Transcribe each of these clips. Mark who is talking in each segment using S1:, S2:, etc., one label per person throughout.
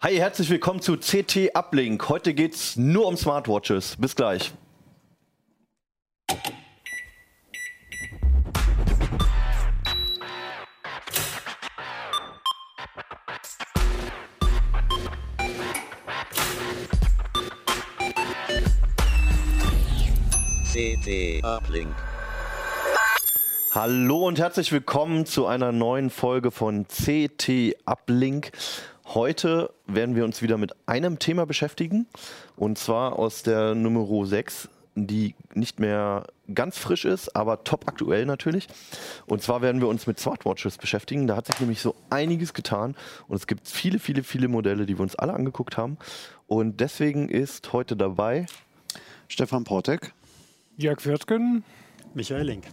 S1: Hi, herzlich willkommen zu CT Uplink. Heute geht's nur um Smartwatches. Bis gleich.
S2: CT Uplink.
S1: Hallo und herzlich willkommen zu einer neuen Folge von CT Uplink. Heute werden wir uns wieder mit einem Thema beschäftigen und zwar aus der Nummer 6, die nicht mehr ganz frisch ist, aber top aktuell natürlich. Und zwar werden wir uns mit Smartwatches beschäftigen. Da hat sich nämlich so einiges getan und es gibt viele, viele, viele Modelle, die wir uns alle angeguckt haben. Und deswegen ist heute dabei
S3: Stefan Portek.
S4: Jörg Wirtgen.
S5: Michael Link.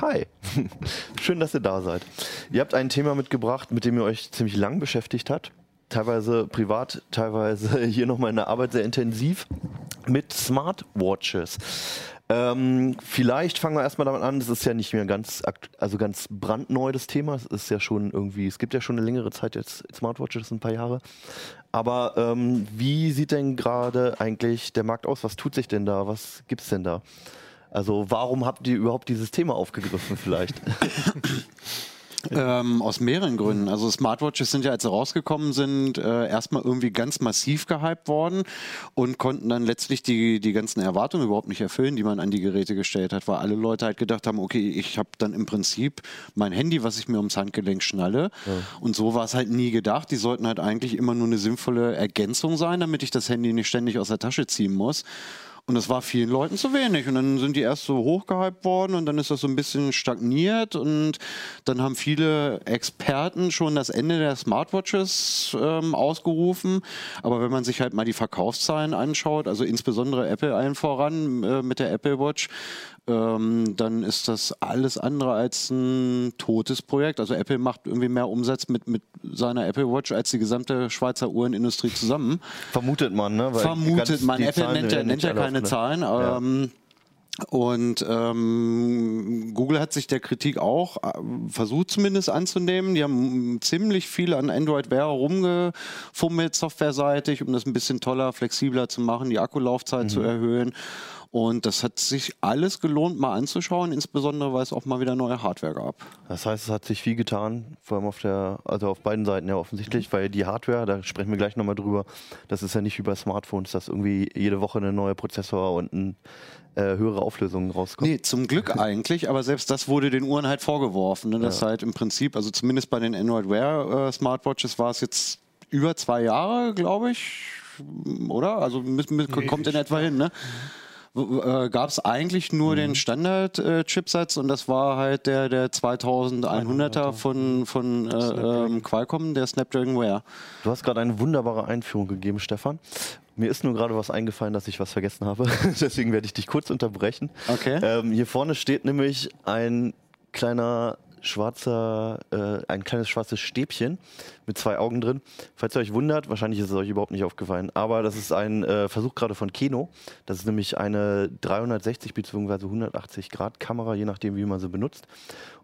S1: Hi, schön, dass ihr da seid. Ihr habt ein Thema mitgebracht, mit dem ihr euch ziemlich lang beschäftigt habt. Teilweise privat, teilweise hier nochmal in der Arbeit sehr intensiv mit Smartwatches. Ähm, vielleicht fangen wir erstmal damit an, das ist ja nicht mehr ganz, also ganz brandneu das Thema. Es ist ja schon irgendwie, es gibt ja schon eine längere Zeit jetzt Smartwatches, ein paar Jahre. Aber ähm, wie sieht denn gerade eigentlich der Markt aus? Was tut sich denn da? Was gibt es denn da? Also warum habt ihr überhaupt dieses Thema aufgegriffen vielleicht?
S3: Ähm, aus mehreren Gründen. Also Smartwatches sind ja, als sie rausgekommen sind, äh, erstmal irgendwie ganz massiv gehypt worden und konnten dann letztlich die, die ganzen Erwartungen überhaupt nicht erfüllen, die man an die Geräte gestellt hat, weil alle Leute halt gedacht haben, okay, ich habe dann im Prinzip mein Handy, was ich mir ums Handgelenk schnalle. Ja. Und so war es halt nie gedacht. Die sollten halt eigentlich immer nur eine sinnvolle Ergänzung sein, damit ich das Handy nicht ständig aus der Tasche ziehen muss. Und das war vielen Leuten zu wenig. Und dann sind die erst so hochgehypt worden und dann ist das so ein bisschen stagniert. Und dann haben viele Experten schon das Ende der Smartwatches ähm, ausgerufen. Aber wenn man sich halt mal die Verkaufszahlen anschaut, also insbesondere Apple allen voran äh, mit der Apple Watch, ähm, dann ist das alles andere als ein totes Projekt. Also Apple macht irgendwie mehr Umsatz mit, mit seiner Apple Watch als die gesamte Schweizer Uhrenindustrie zusammen.
S1: Vermutet man, ne?
S3: Weil Vermutet man. Apple Zahlen nennt ja, nennt ja keine ne? Zahlen. Ja. Ähm, und ähm, Google hat sich der Kritik auch äh, versucht zumindest anzunehmen. Die haben ziemlich viel an Android Wear rumgefummelt, softwareseitig, um das ein bisschen toller, flexibler zu machen, die Akkulaufzeit mhm. zu erhöhen. Und das hat sich alles gelohnt, mal anzuschauen, insbesondere weil es auch mal wieder neue Hardware gab.
S1: Das heißt, es hat sich viel getan, vor allem auf der, also auf beiden Seiten ja offensichtlich, mhm. weil die Hardware, da sprechen wir gleich nochmal drüber, das ist ja nicht wie bei Smartphones, dass irgendwie jede Woche ein neuer Prozessor und ein äh, höhere Auflösungen rauskommt.
S3: Nee, zum Glück eigentlich, aber selbst das wurde den Uhren halt vorgeworfen. Ne? Das ja. halt im Prinzip, also zumindest bei den Android Wear äh, Smartwatches war es jetzt über zwei Jahre, glaube ich, oder? Also mit, mit, kommt in etwa hin, ne? Äh, gab es eigentlich nur mhm. den Standard-Chipsatz äh, und das war halt der, der 2100er von, von äh, ähm, Qualcomm, der Snapdragon Wear.
S1: Du hast gerade eine wunderbare Einführung gegeben, Stefan. Mir ist nur gerade was eingefallen, dass ich was vergessen habe. Deswegen werde ich dich kurz unterbrechen.
S3: Okay.
S1: Ähm, hier vorne steht nämlich ein kleiner schwarzer, äh, ein kleines schwarzes Stäbchen mit zwei Augen drin. Falls ihr euch wundert, wahrscheinlich ist es euch überhaupt nicht aufgefallen, aber das ist ein äh, Versuch gerade von Keno. Das ist nämlich eine 360 bzw. 180 Grad Kamera, je nachdem, wie man sie benutzt.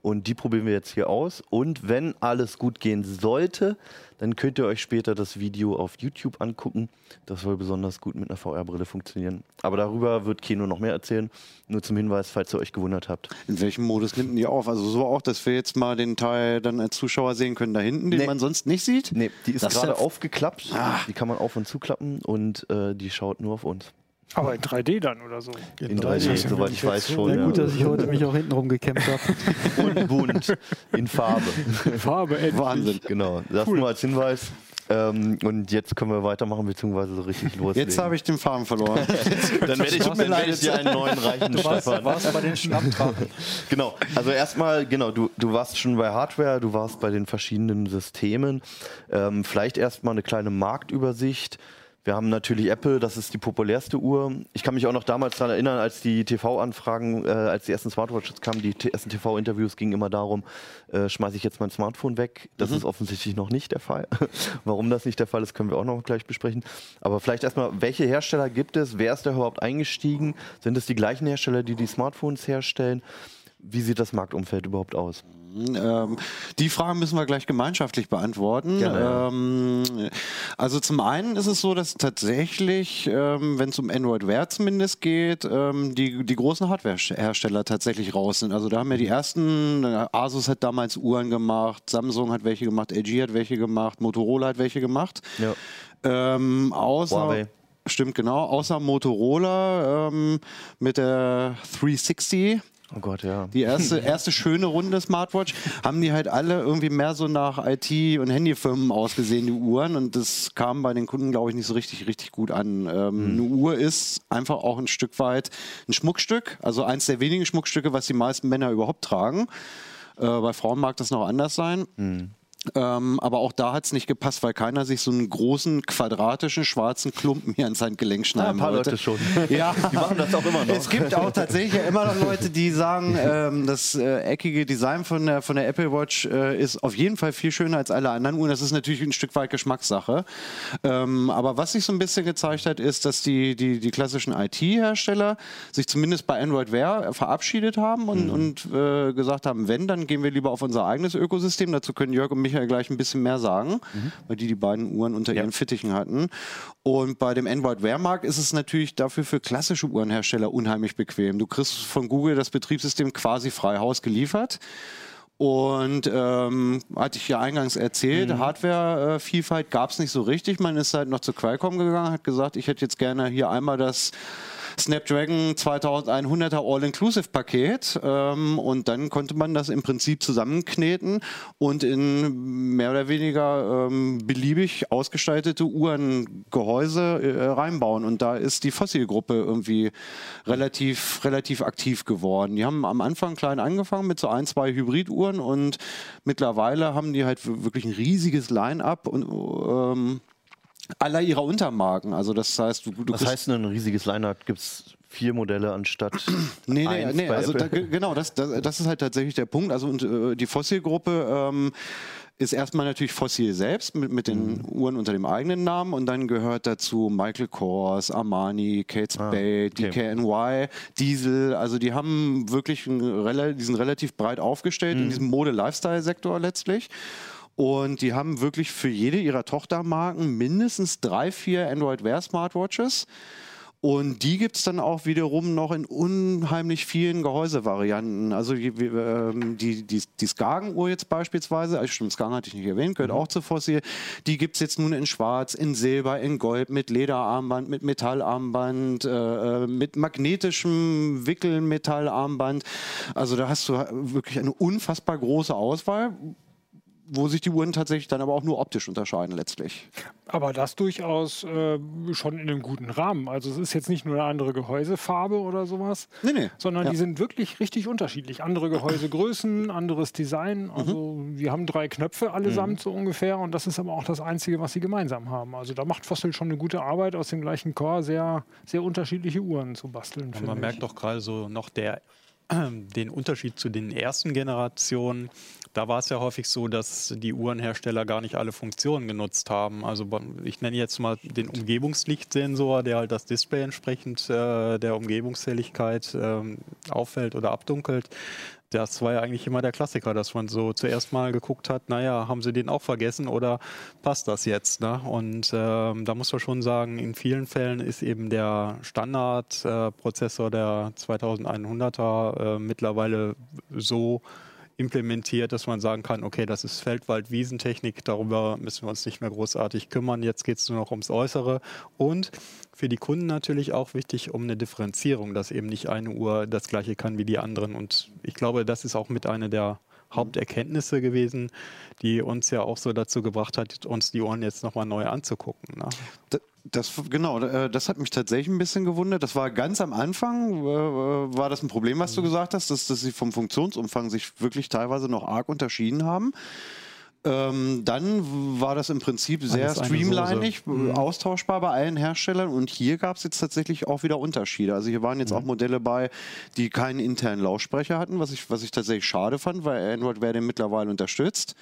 S1: Und die probieren wir jetzt hier aus. Und wenn alles gut gehen sollte, dann könnt ihr euch später das Video auf YouTube angucken. Das soll besonders gut mit einer VR-Brille funktionieren. Aber darüber wird Keno noch mehr erzählen. Nur zum Hinweis, falls ihr euch gewundert habt.
S3: In welchem Modus nimmt die auf? Also so auch, dass wir jetzt mal den Teil dann als Zuschauer sehen können da hinten, den nee. man sonst nicht sieht?
S1: Nee, die ist gerade ja aufgeklappt. Ah. Die kann man auf und zuklappen und äh, die schaut nur auf uns.
S4: Aber in 3D dann oder so?
S1: In, in 3D, 3D soweit ich weiß schon.
S5: Ja, gut, dass ich heute mich auch hinten rumgekämpft habe.
S1: Und bunt, in Farbe.
S4: Farbe, endlich.
S1: Wahnsinn. Genau, das cool. nur als Hinweis. Ähm, und jetzt können wir weitermachen, beziehungsweise so richtig loslegen.
S3: Jetzt habe ich den Faden verloren.
S1: dann werde ich, dann werde ich dir einen neuen reichen,
S4: du warst, Stefan. warst bei den
S1: genau, also erstmal, genau, du, du warst schon bei Hardware, du warst bei den verschiedenen Systemen. Ähm, vielleicht erstmal eine kleine Marktübersicht. Wir haben natürlich Apple, das ist die populärste Uhr. Ich kann mich auch noch damals daran erinnern, als die TV-Anfragen, äh, als die ersten Smartwatches kamen, die ersten TV-Interviews gingen immer darum, äh, schmeiße ich jetzt mein Smartphone weg. Das mhm. ist offensichtlich noch nicht der Fall. Warum das nicht der Fall ist, können wir auch noch gleich besprechen. Aber vielleicht erstmal, welche Hersteller gibt es? Wer ist da überhaupt eingestiegen? Sind es die gleichen Hersteller, die die Smartphones herstellen? Wie sieht das Marktumfeld überhaupt aus?
S3: Ähm, die Fragen müssen wir gleich gemeinschaftlich beantworten.
S1: Gerne,
S3: ähm, also zum einen ist es so, dass tatsächlich, ähm, wenn es um Android Wear zumindest geht, ähm, die, die großen Hardware-Hersteller tatsächlich raus sind. Also da haben ja die ersten, äh, Asus hat damals Uhren gemacht, Samsung hat welche gemacht, LG hat welche gemacht, Motorola hat welche gemacht.
S1: Ja.
S3: Ähm, außer,
S1: Huawei.
S3: Stimmt, genau. Außer Motorola ähm, mit der 360
S1: Oh Gott, ja.
S3: die erste, erste schöne Runde Smartwatch, haben die halt alle irgendwie mehr so nach IT- und Handyfirmen ausgesehen, die Uhren. Und das kam bei den Kunden, glaube ich, nicht so richtig, richtig gut an. Ähm, Eine Uhr ist einfach auch ein Stück weit ein Schmuckstück, also eins der wenigen Schmuckstücke, was die meisten Männer überhaupt tragen. Äh, bei Frauen mag das noch anders sein. Ähm, aber auch da hat es nicht gepasst, weil keiner sich so einen großen, quadratischen, schwarzen Klumpen hier ans Handgelenk schneiden
S1: ein paar
S3: wollte.
S1: Leute schon.
S3: Ja,
S1: Die machen das auch immer noch.
S3: es gibt auch tatsächlich ja immer noch Leute, die sagen, ähm, das äh, eckige Design von der, von der Apple Watch äh, ist auf jeden Fall viel schöner als alle anderen Uhren. Das ist natürlich ein Stück weit Geschmackssache. Ähm, aber was sich so ein bisschen gezeigt hat, ist, dass die, die, die klassischen IT-Hersteller sich zumindest bei Android Wear verabschiedet haben und, und äh, gesagt haben, wenn, dann gehen wir lieber auf unser eigenes Ökosystem. Dazu können Jörg und Michael gleich ein bisschen mehr sagen, weil die die beiden Uhren unter
S1: Ja.
S3: ihren Fittichen hatten. Und bei dem Android Wear Markt ist es natürlich dafür für klassische Uhrenhersteller unheimlich bequem. Du kriegst von Google das Betriebssystem quasi frei Haus geliefert. Und ähm, hatte ich ja eingangs erzählt, Hardware-Vielfalt gab es nicht so richtig. Man ist halt noch zu Qualcomm gegangen, hat gesagt, ich hätte jetzt gerne hier einmal das Snapdragon 2100er All-Inclusive-Paket ähm, und dann konnte man das im Prinzip zusammenkneten und in mehr oder weniger ähm, beliebig ausgestaltete Uhrengehäuse äh, reinbauen. Und da ist die Fossil-Gruppe irgendwie relativ, relativ aktiv geworden. Die haben am Anfang klein angefangen mit so ein, zwei Hybriduhren und mittlerweile haben die halt wirklich ein riesiges Line-up und ähm, aller ihrer Untermarken. Also das heißt, du, du kriegst-
S1: heißt ein riesiges Line-Up? Gibt es vier Modelle anstatt
S3: Nee, nee, nee also da, genau, das, das, das ist halt tatsächlich der Punkt. Also und, äh, die Fossil-Gruppe ähm, ist erstmal natürlich Fossil selbst mit, mit den Uhren unter dem eigenen Namen und dann gehört dazu Michael Kors, Armani, Kate Spade,
S1: okay.
S3: DKNY, Diesel. Also die haben wirklich einen, die sind relativ breit aufgestellt in diesem Mode-Lifestyle-Sektor letztlich. Und die haben wirklich für jede ihrer Tochtermarken mindestens drei, vier Android Wear Smartwatches. Und die gibt es dann auch wiederum noch in unheimlich vielen Gehäusevarianten. Also die, ähm, die, die, die Skagen-Uhr jetzt beispielsweise, also stimmt, Skagen hatte ich nicht erwähnt, gehört auch zu Fossil. Die gibt es jetzt nun in Schwarz, in Silber, in Gold, mit Lederarmband, mit Metallarmband, äh, äh, mit magnetischem Wickelmetallarmband. Also da hast du wirklich eine unfassbar große Auswahl wo sich die Uhren tatsächlich dann aber auch nur optisch unterscheiden letztlich.
S4: Aber das durchaus äh, schon in einem guten Rahmen. Also es ist jetzt nicht nur eine andere Gehäusefarbe oder sowas,
S3: Nee, nee.
S4: sondern
S3: Ja.
S4: die sind wirklich richtig unterschiedlich. Andere Gehäusegrößen, anderes Design.
S3: Mhm.
S4: Also wir haben drei Knöpfe allesamt so ungefähr und das ist aber auch das Einzige, was sie gemeinsam haben. Also da macht Fossil schon eine gute Arbeit, aus dem gleichen Core sehr, sehr unterschiedliche Uhren zu basteln.
S2: Man
S4: ich.
S2: merkt doch gerade so noch der, den Unterschied zu den ersten Generationen. Da war es ja häufig so, dass die Uhrenhersteller gar nicht alle Funktionen genutzt haben. Also ich nenne jetzt mal den Umgebungslichtsensor, der halt das Display entsprechend äh, der Umgebungshelligkeit ähm, auffällt oder abdunkelt. Das war ja eigentlich immer der Klassiker, dass man so zuerst mal geguckt hat, naja, haben sie den auch vergessen oder passt das jetzt? Ne? Und ähm, da muss man schon sagen, in vielen Fällen ist eben der Standardprozessor äh, der 2100er äh, mittlerweile so implementiert, dass man sagen kann, okay, das ist Feldwald-Wiesentechnik, darüber müssen wir uns nicht mehr großartig kümmern, jetzt geht es nur noch ums Äußere. Und für die Kunden natürlich auch wichtig um eine Differenzierung, dass eben nicht eine Uhr das gleiche kann wie die anderen. Und ich glaube, das ist auch mit einer der Haupterkenntnisse gewesen, die uns ja auch so dazu gebracht hat, uns die Uhren jetzt nochmal neu anzugucken. Ne?
S3: Das, genau, äh, das hat mich tatsächlich ein bisschen gewundert. Das war ganz am Anfang, äh, war das ein Problem, was du gesagt hast, dass, dass sie vom Funktionsumfang sich wirklich teilweise noch arg unterschieden haben. Ähm, dann war das im Prinzip sehr streamlinig, äh, austauschbar bei allen Herstellern und hier gab es jetzt tatsächlich auch wieder Unterschiede. Also hier waren jetzt auch Modelle bei, die keinen internen Lautsprecher hatten, was ich, was ich tatsächlich schade fand, weil Android Wear den mittlerweile unterstützt.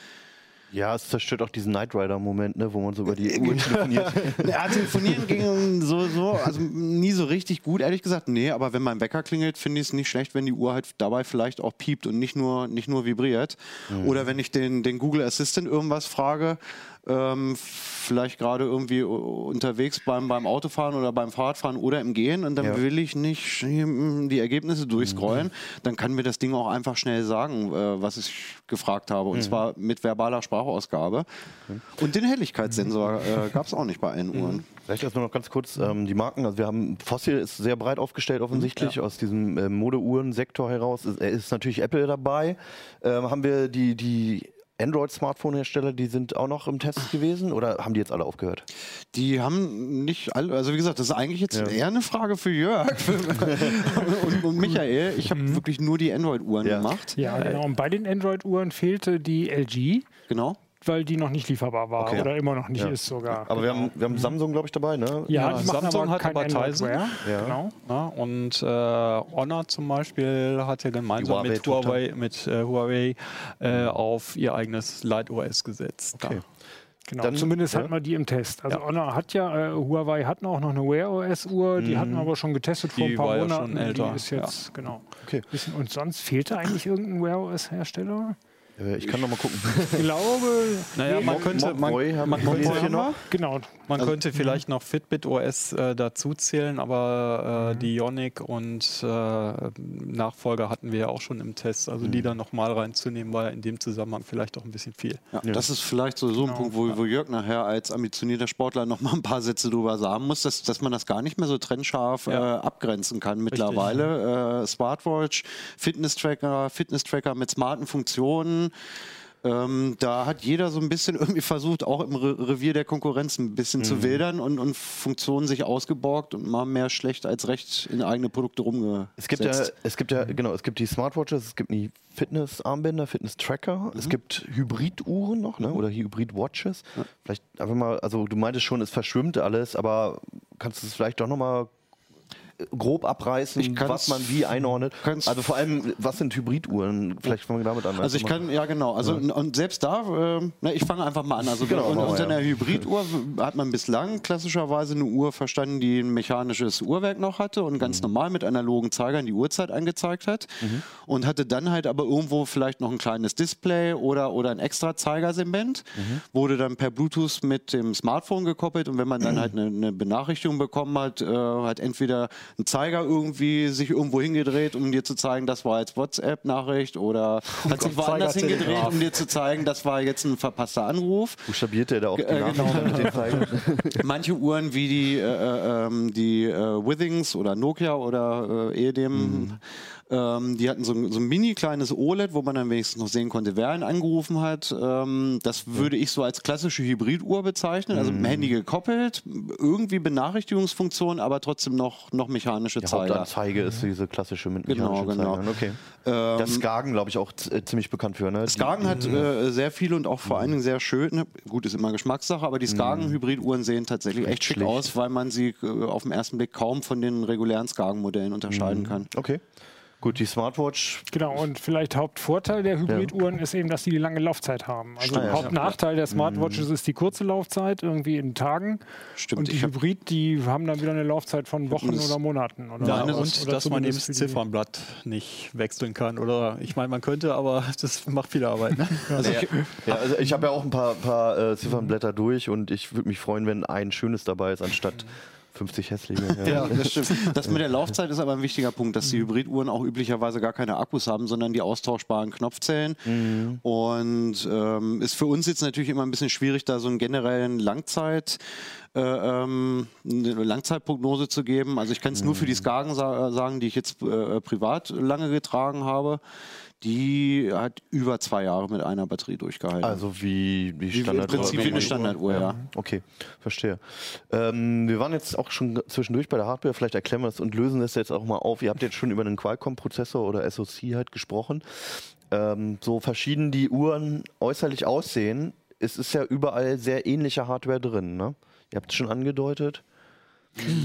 S1: Ja, es zerstört auch diesen Knight Rider-Moment, ne, wo man so über die Uhr telefoniert.
S3: Ja, telefonieren ging so, so, also nie so richtig gut, ehrlich gesagt. Nee, aber wenn mein Wecker klingelt, finde ich es nicht schlecht, wenn die Uhr halt dabei vielleicht auch piept und nicht nur, nicht nur vibriert. Oder wenn ich den, den Google Assistant irgendwas frage, ähm, vielleicht gerade irgendwie unterwegs beim, beim Autofahren oder beim Fahrradfahren oder im Gehen und dann
S1: Ja.
S3: will ich nicht mm, die Ergebnisse durchscrollen, dann kann mir das Ding auch einfach schnell sagen, äh, was ich gefragt habe. Und zwar mit verbaler Sprachausgabe. Und den Helligkeitssensor äh, gab es auch nicht bei allen Uhren.
S1: Vielleicht erstmal noch ganz kurz ähm, die Marken. Also wir haben Fossil ist sehr breit aufgestellt offensichtlich aus diesem äh, Modeuhren-Sektor heraus. Ist, ist natürlich Apple dabei. Ähm, haben wir die die Android-Smartphone-Hersteller, die sind auch noch im Test gewesen oder haben die jetzt alle aufgehört?
S3: Die haben nicht alle, also wie gesagt, das ist eigentlich jetzt
S1: Ja.
S3: eher eine Frage für Jörg und, und Michael. Ich habe wirklich nur die Android-Uhren
S1: Ja.
S3: gemacht.
S4: Ja, genau. Und bei den Android-Uhren fehlte die LG,
S3: Genau.
S4: Weil die noch nicht lieferbar war
S1: Okay.
S4: oder immer noch nicht
S1: Ja.
S4: ist sogar.
S1: Aber wir haben, wir haben Samsung, glaube ich, dabei, ne?
S4: ja,
S2: Ja, Samsung
S4: aber
S2: hat
S4: kein
S2: aber Tizen.
S1: Ja.
S4: Genau.
S2: Ja, und äh, Honor zum Beispiel hat ja gemeinsam
S1: Die
S2: mit. Huawei, mit, äh, Huawei äh, auf ihr eigenes Light OS gesetzt.
S1: Okay.
S4: Genau,
S1: Dann-
S4: zumindest
S1: ja.
S4: hat man die im Test. Also
S2: Ja.
S4: Honor hat ja, äh, Huawei hatten auch noch eine Wear OS Uhr, die hatten wir aber schon getestet vor
S2: Die
S4: ein paar
S2: war ja
S4: Monaten.
S2: schon älter,
S4: Die ist jetzt, genau.
S1: Okay.
S4: Und sonst fehlte eigentlich irgendein Wear OS Hersteller?
S1: Äh, Ich kann noch mal gucken.
S4: Ich glaube,
S2: Naja, man könnte, man, man könnte,
S1: noch?
S4: genau.
S2: man könnte vielleicht noch Fitbit OS äh, dazu zählen, aber äh, die Ionic und äh, Nachfolger hatten wir ja auch schon im Test. Also die dann nochmal reinzunehmen, war ja in dem Zusammenhang vielleicht auch ein bisschen viel.
S3: Ja, Das ist vielleicht so, so ein Punkt, wo, wo Jörg nachher als ambitionierter Sportler noch mal ein paar Sätze drüber sagen muss, dass, dass man das gar nicht mehr so trennscharf
S2: Ja.
S3: äh, abgrenzen kann mittlerweile. Äh, Smartwatch, Fitness-Tracker, Fitness-Tracker mit smarten Funktionen. Ähm, da hat jeder so ein bisschen irgendwie versucht, auch im Re Revier der Konkurrenz ein bisschen zu wildern und, und Funktionen sich ausgeborgt und mal mehr schlecht als recht in eigene Produkte rumgesetzt.
S1: Es gibt ja, es gibt ja, genau, es gibt die Smartwatches, es gibt die Fitness-Armbänder, Fitness-Tracker, es gibt Hybrid-Uhren noch, ne? Oder Hybrid-Watches. Vielleicht einfach mal, also du meintest schon, es verschwimmt alles, aber kannst du es vielleicht doch nochmal grob abreißen, was man wie einordnet? Also vor allem, was sind Hybrid-Uhren? Vielleicht fangen wir damit an.
S3: Also ich kann, ja genau, also und- und selbst da, äh, na, ich fange einfach mal an. Also
S1: Genau,
S3: unter
S1: ja.
S3: einer Hybriduhr hat man bislang klassischerweise eine Uhr verstanden, die ein mechanisches Uhrwerk noch hatte und ganz normal mit analogen Zeigern die Uhrzeit angezeigt hat und hatte dann halt aber irgendwo vielleicht noch ein kleines Display oder, oder ein extra Zeigersegment, wurde dann per Bluetooth mit dem Smartphone gekoppelt und wenn man dann halt eine, eine Benachrichtigung bekommen hat, äh, hat entweder ein Zeiger irgendwie sich irgendwo hingedreht, um dir zu zeigen, das war jetzt WhatsApp-Nachricht oder hat sich woanders
S2: Zeiger
S3: hingedreht,
S2: Telegraph.
S3: um dir zu zeigen, das war jetzt ein verpasster Anruf.
S1: Buchstabiert der da auch die
S3: Äh, genau.
S1: Mit den Zeigen?
S3: Manche Uhren wie die, äh, äh, ähm, die äh, Withings oder Nokia oder äh, ehedem, ähm, die hatten so ein, so ein mini kleines OLED, wo man dann wenigstens noch sehen konnte, wer einen angerufen hat. Ähm, das würde ich so als klassische Hybriduhr bezeichnen, also mit dem Handy gekoppelt, irgendwie Benachrichtigungsfunktion, aber trotzdem noch, noch mechanische
S1: Die
S3: Zeiger.
S1: Hauptanzeige ist diese klassische mit
S3: Genau,
S1: mechanischen
S3: genau.
S1: Zeigern. Okay.
S3: Ähm,
S1: das Skagen, glaube ich, auch äh, ziemlich bekannt für, ne?
S3: Skagen hat äh, sehr viel und auch vor allen Dingen sehr schön. Gut, ist immer Geschmackssache, aber die Skagen-Hybriduhren sehen tatsächlich echt schick
S1: schlicht.
S3: aus, weil man sie äh, auf den ersten Blick kaum von den regulären Skagen-Modellen unterscheiden kann.
S1: Okay. Gut, die Smartwatch
S4: Genau, und vielleicht Hauptvorteil der Hybriduhren ist eben, dass die die lange Laufzeit haben. Also
S1: ja.
S4: Hauptnachteil der Smartwatches ist die kurze Laufzeit, irgendwie in Tagen.
S3: Stimmt,
S4: Und die
S3: ich
S4: Hybrid, die haben dann wieder eine Laufzeit von Wochen oder Monaten. Oder
S2: Ja,
S4: sowas.
S2: und
S4: Oder
S2: dass man eben das Ziffernblatt nicht wechseln kann. Oder ich meine, man könnte, aber das macht viel Arbeit. Ne?
S1: Also, ja, also ich habe ja auch ein paar, paar äh, Ziffernblätter durch und ich würde mich freuen, wenn ein schönes dabei ist, anstatt 50 hässliche.
S3: Ja, das stimmt. Das mit der Laufzeit ist aber ein wichtiger Punkt, dass die Hybriduhren auch üblicherweise gar keine Akkus haben, sondern die austauschbaren Knopfzellen. Und ähm, ist für uns jetzt natürlich immer ein bisschen schwierig, da so einen generellen Langzeit, äh, ähm, eine Langzeitprognose zu geben. Also ich kann es nur für die Skagen sa sagen, die ich jetzt äh, privat lange getragen habe. Die hat über zwei Jahre mit einer Batterie durchgehalten.
S1: Also wie, wie
S3: Wie
S1: Standard.
S3: Im Prinzip wie eine Standarduhr, ja.
S1: Okay, verstehe. Ähm, wir waren jetzt auch schon zwischendurch bei der Hardware, vielleicht erklären wir das und lösen das jetzt auch mal auf. Ihr habt jetzt schon über einen Qualcomm-Prozessor oder SoC halt gesprochen. Ähm, so verschieden die Uhren äußerlich aussehen, es ist ja überall sehr ähnliche Hardware drin. Ne? Ihr habt es schon angedeutet.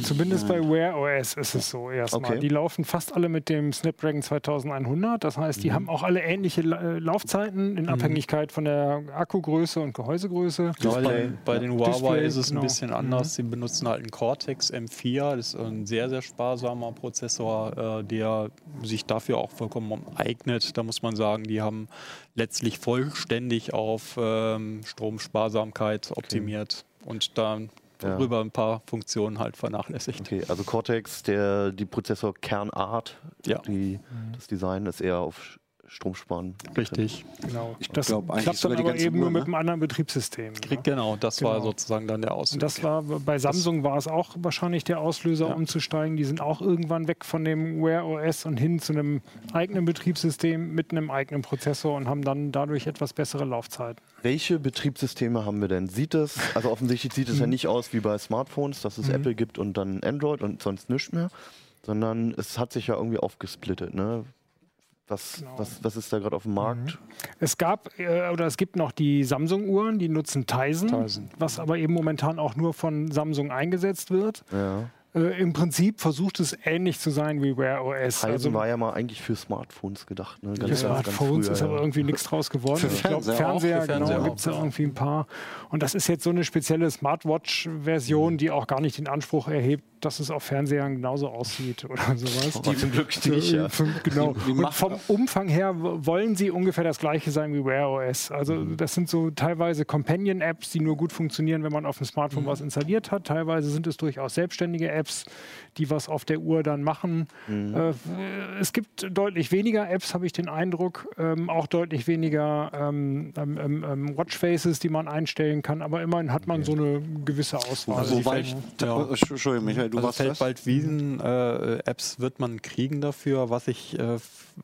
S4: Zumindest bei Wear OS ist es so erstmal.
S1: Okay.
S4: Die laufen fast alle mit dem Snapdragon 2100. Das heißt, die haben auch alle ähnliche äh, Laufzeiten in Abhängigkeit von der Akkugröße und Gehäusegröße.
S2: Bei, bei den Huawei
S4: Display,
S2: ist es
S4: genau.
S2: ein bisschen anders. Sie benutzen halt einen Cortex M4. Das ist ein sehr, sehr sparsamer Prozessor, äh, der sich dafür auch vollkommen eignet. Da muss man sagen, die haben letztlich vollständig auf ähm, Stromsparsamkeit optimiert und dann
S1: Ja.
S2: darüber ein paar Funktionen halt vernachlässigt.
S1: Okay, also Cortex, der, die Prozessor-Kernart,
S2: Ja.
S1: die, das Design ist eher auf Sch- Stromsparen.
S2: Richtig.
S4: Genau.
S3: Ich
S4: das
S3: glaub,
S4: klappt dann aber eben
S3: Uhr,
S4: nur mit
S3: ne?
S4: einem anderen Betriebssystem. Ne?
S2: Genau, das war
S4: Genau.
S2: sozusagen dann der
S4: Und
S2: Ausweg.
S4: das war bei Samsung war es auch wahrscheinlich der Auslöser,
S2: Ja.
S4: umzusteigen. Die sind auch irgendwann weg von dem Wear OS und hin zu einem eigenen Betriebssystem mit einem eigenen Prozessor und haben dann dadurch etwas bessere Laufzeiten.
S1: Welche Betriebssysteme haben wir denn? Sieht es, also offensichtlich sieht es ja nicht aus wie bei Smartphones, dass es Apple gibt und dann Android und sonst nichts mehr, sondern es hat sich ja irgendwie aufgesplittet. Ne? Was,
S4: Genau.
S1: was, was ist da gerade auf dem Markt?
S4: Es gab äh, oder es gibt noch die Samsung-Uhren, die nutzen Tizen,
S2: Tizen.
S4: was aber eben momentan auch nur von Samsung eingesetzt wird.
S1: Ja.
S4: Äh, Im Prinzip versucht es ähnlich zu sein wie Wear OS.
S1: Tizen war ja mal eigentlich für Smartphones gedacht. Ne?
S4: Für
S1: Ganz- ganz
S4: Smartphones
S1: früher,
S4: ist aber
S1: ja.
S4: irgendwie nichts draus geworden.
S3: Für
S4: ich glaube,
S3: Fernseher auch,
S4: Fernseher,
S2: für Fernseher
S4: genau, gibt es ja irgendwie ein paar. Und das ist jetzt so eine spezielle Smartwatch-Version, die auch gar nicht den Anspruch erhebt, dass es auf Fernsehern genauso aussieht oder sowas.
S1: Aber zum Glück nicht, ja.
S4: Genau. Und vom Umfang her wollen sie ungefähr das gleiche sein wie Wear OS. Also
S1: Mhm.
S4: das sind so teilweise Companion-Apps, die nur gut funktionieren, wenn man auf dem Smartphone
S1: Mhm.
S4: was installiert hat. Teilweise sind es durchaus selbstständige Apps, die was auf der Uhr dann machen.
S1: Mhm.
S4: Äh, es gibt deutlich weniger Apps, habe ich den Eindruck. Ähm, auch deutlich weniger ähm, ähm, ähm, ähm, Watchfaces, die man einstellen kann. Aber immerhin hat man so eine gewisse Auswahl.
S2: Also
S3: Wobei,
S2: fällt-
S3: da-
S2: ja.
S3: oh, Entschuldigung, Michael, du
S2: also
S3: warst
S2: bald Wiesen äh, Apps wird man kriegen dafür. Was ich, äh,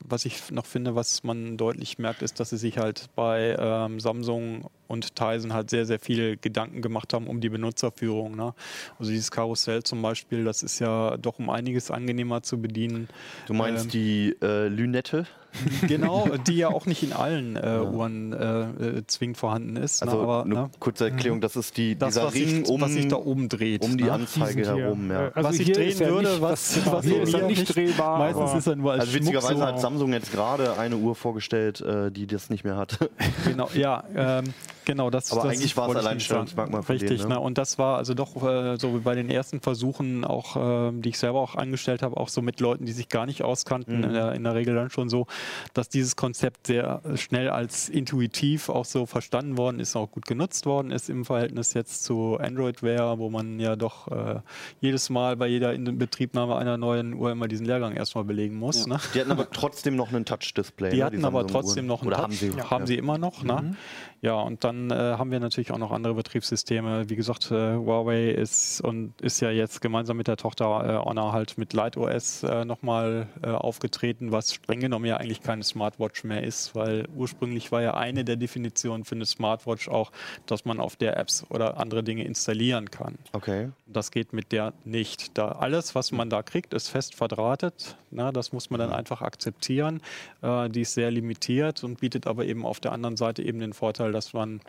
S2: was ich noch finde, was man deutlich merkt, ist, dass sie sich halt bei ähm, Samsung und Tizen halt sehr, sehr viel Gedanken gemacht haben um die Benutzerführung. Ne? Also dieses Karussell zum Beispiel, das ist ja doch um einiges angenehmer zu bedienen.
S1: Du meinst
S2: Ähm,
S1: die äh, Lünette?
S2: Genau, die ja auch nicht in allen äh, Uhren äh, äh, zwingend vorhanden ist.
S1: Also
S2: ne? aber
S1: eine
S2: ne?
S1: kurze Erklärung, das ist die,
S2: das,
S1: dieser
S2: was
S1: Ring
S2: sich,
S1: um,
S2: was sich da oben dreht.
S1: um die
S2: ne?
S1: Anzeige
S4: hier,
S1: herum. Ja.
S4: äh, also
S2: was ich drehen
S4: ist ja
S2: würde,
S4: nicht-
S2: was,
S4: genau,
S2: was
S4: hier ist ja nicht drehbar,
S2: Meistens ist er nur als
S1: Also
S2: Schmuck
S1: witzigerweise
S2: so.
S1: hat Samsung jetzt gerade eine Uhr vorgestellt, äh, die das nicht mehr hat.
S2: Genau, ja, ähm, genau. Das,
S1: Aber
S2: das
S1: eigentlich war es Alleinstellungsmerkmal von
S2: Richtig,
S1: denen, ne?
S2: ne? Und das war also doch äh, so wie bei den ersten Versuchen, auch ähm, die ich selber auch angestellt habe, auch so mit Leuten, die sich gar nicht auskannten,
S1: Mhm.
S2: in, der, in der Regel dann schon so, dass dieses Konzept sehr schnell als intuitiv auch so verstanden worden ist, auch gut genutzt worden ist im Verhältnis jetzt zu Android Wear, wo man ja doch äh, jedes Mal bei jeder Inbetriebnahme einer neuen Uhr immer diesen Lehrgang erstmal belegen muss. Ne?
S1: Die hatten aber trotzdem noch einen Touch-Display.
S2: Die
S1: ne,
S2: hatten aber
S1: Samsung-Uhren.
S2: trotzdem noch einen
S1: Oder
S2: Touch.
S1: haben sie?
S2: Haben sie immer noch. Ne? Ja, und dann äh, haben wir natürlich auch noch andere Betriebssysteme. Wie gesagt, äh, Huawei ist und ist ja jetzt gemeinsam mit der Tochter äh, Honor halt mit Light OS äh, nochmal äh, aufgetreten, was streng genommen ja eigentlich keine Smartwatch mehr ist, weil ursprünglich war ja eine der Definitionen für eine Smartwatch auch, dass man auf der Apps oder andere Dinge installieren kann.
S1: Okay.
S2: Das geht mit der nicht. Da alles, was man da kriegt, ist fest verdrahtet. Na, das muss man dann einfach akzeptieren. Äh, die ist sehr limitiert und bietet aber eben auf der anderen Seite eben den Vorteil, dass man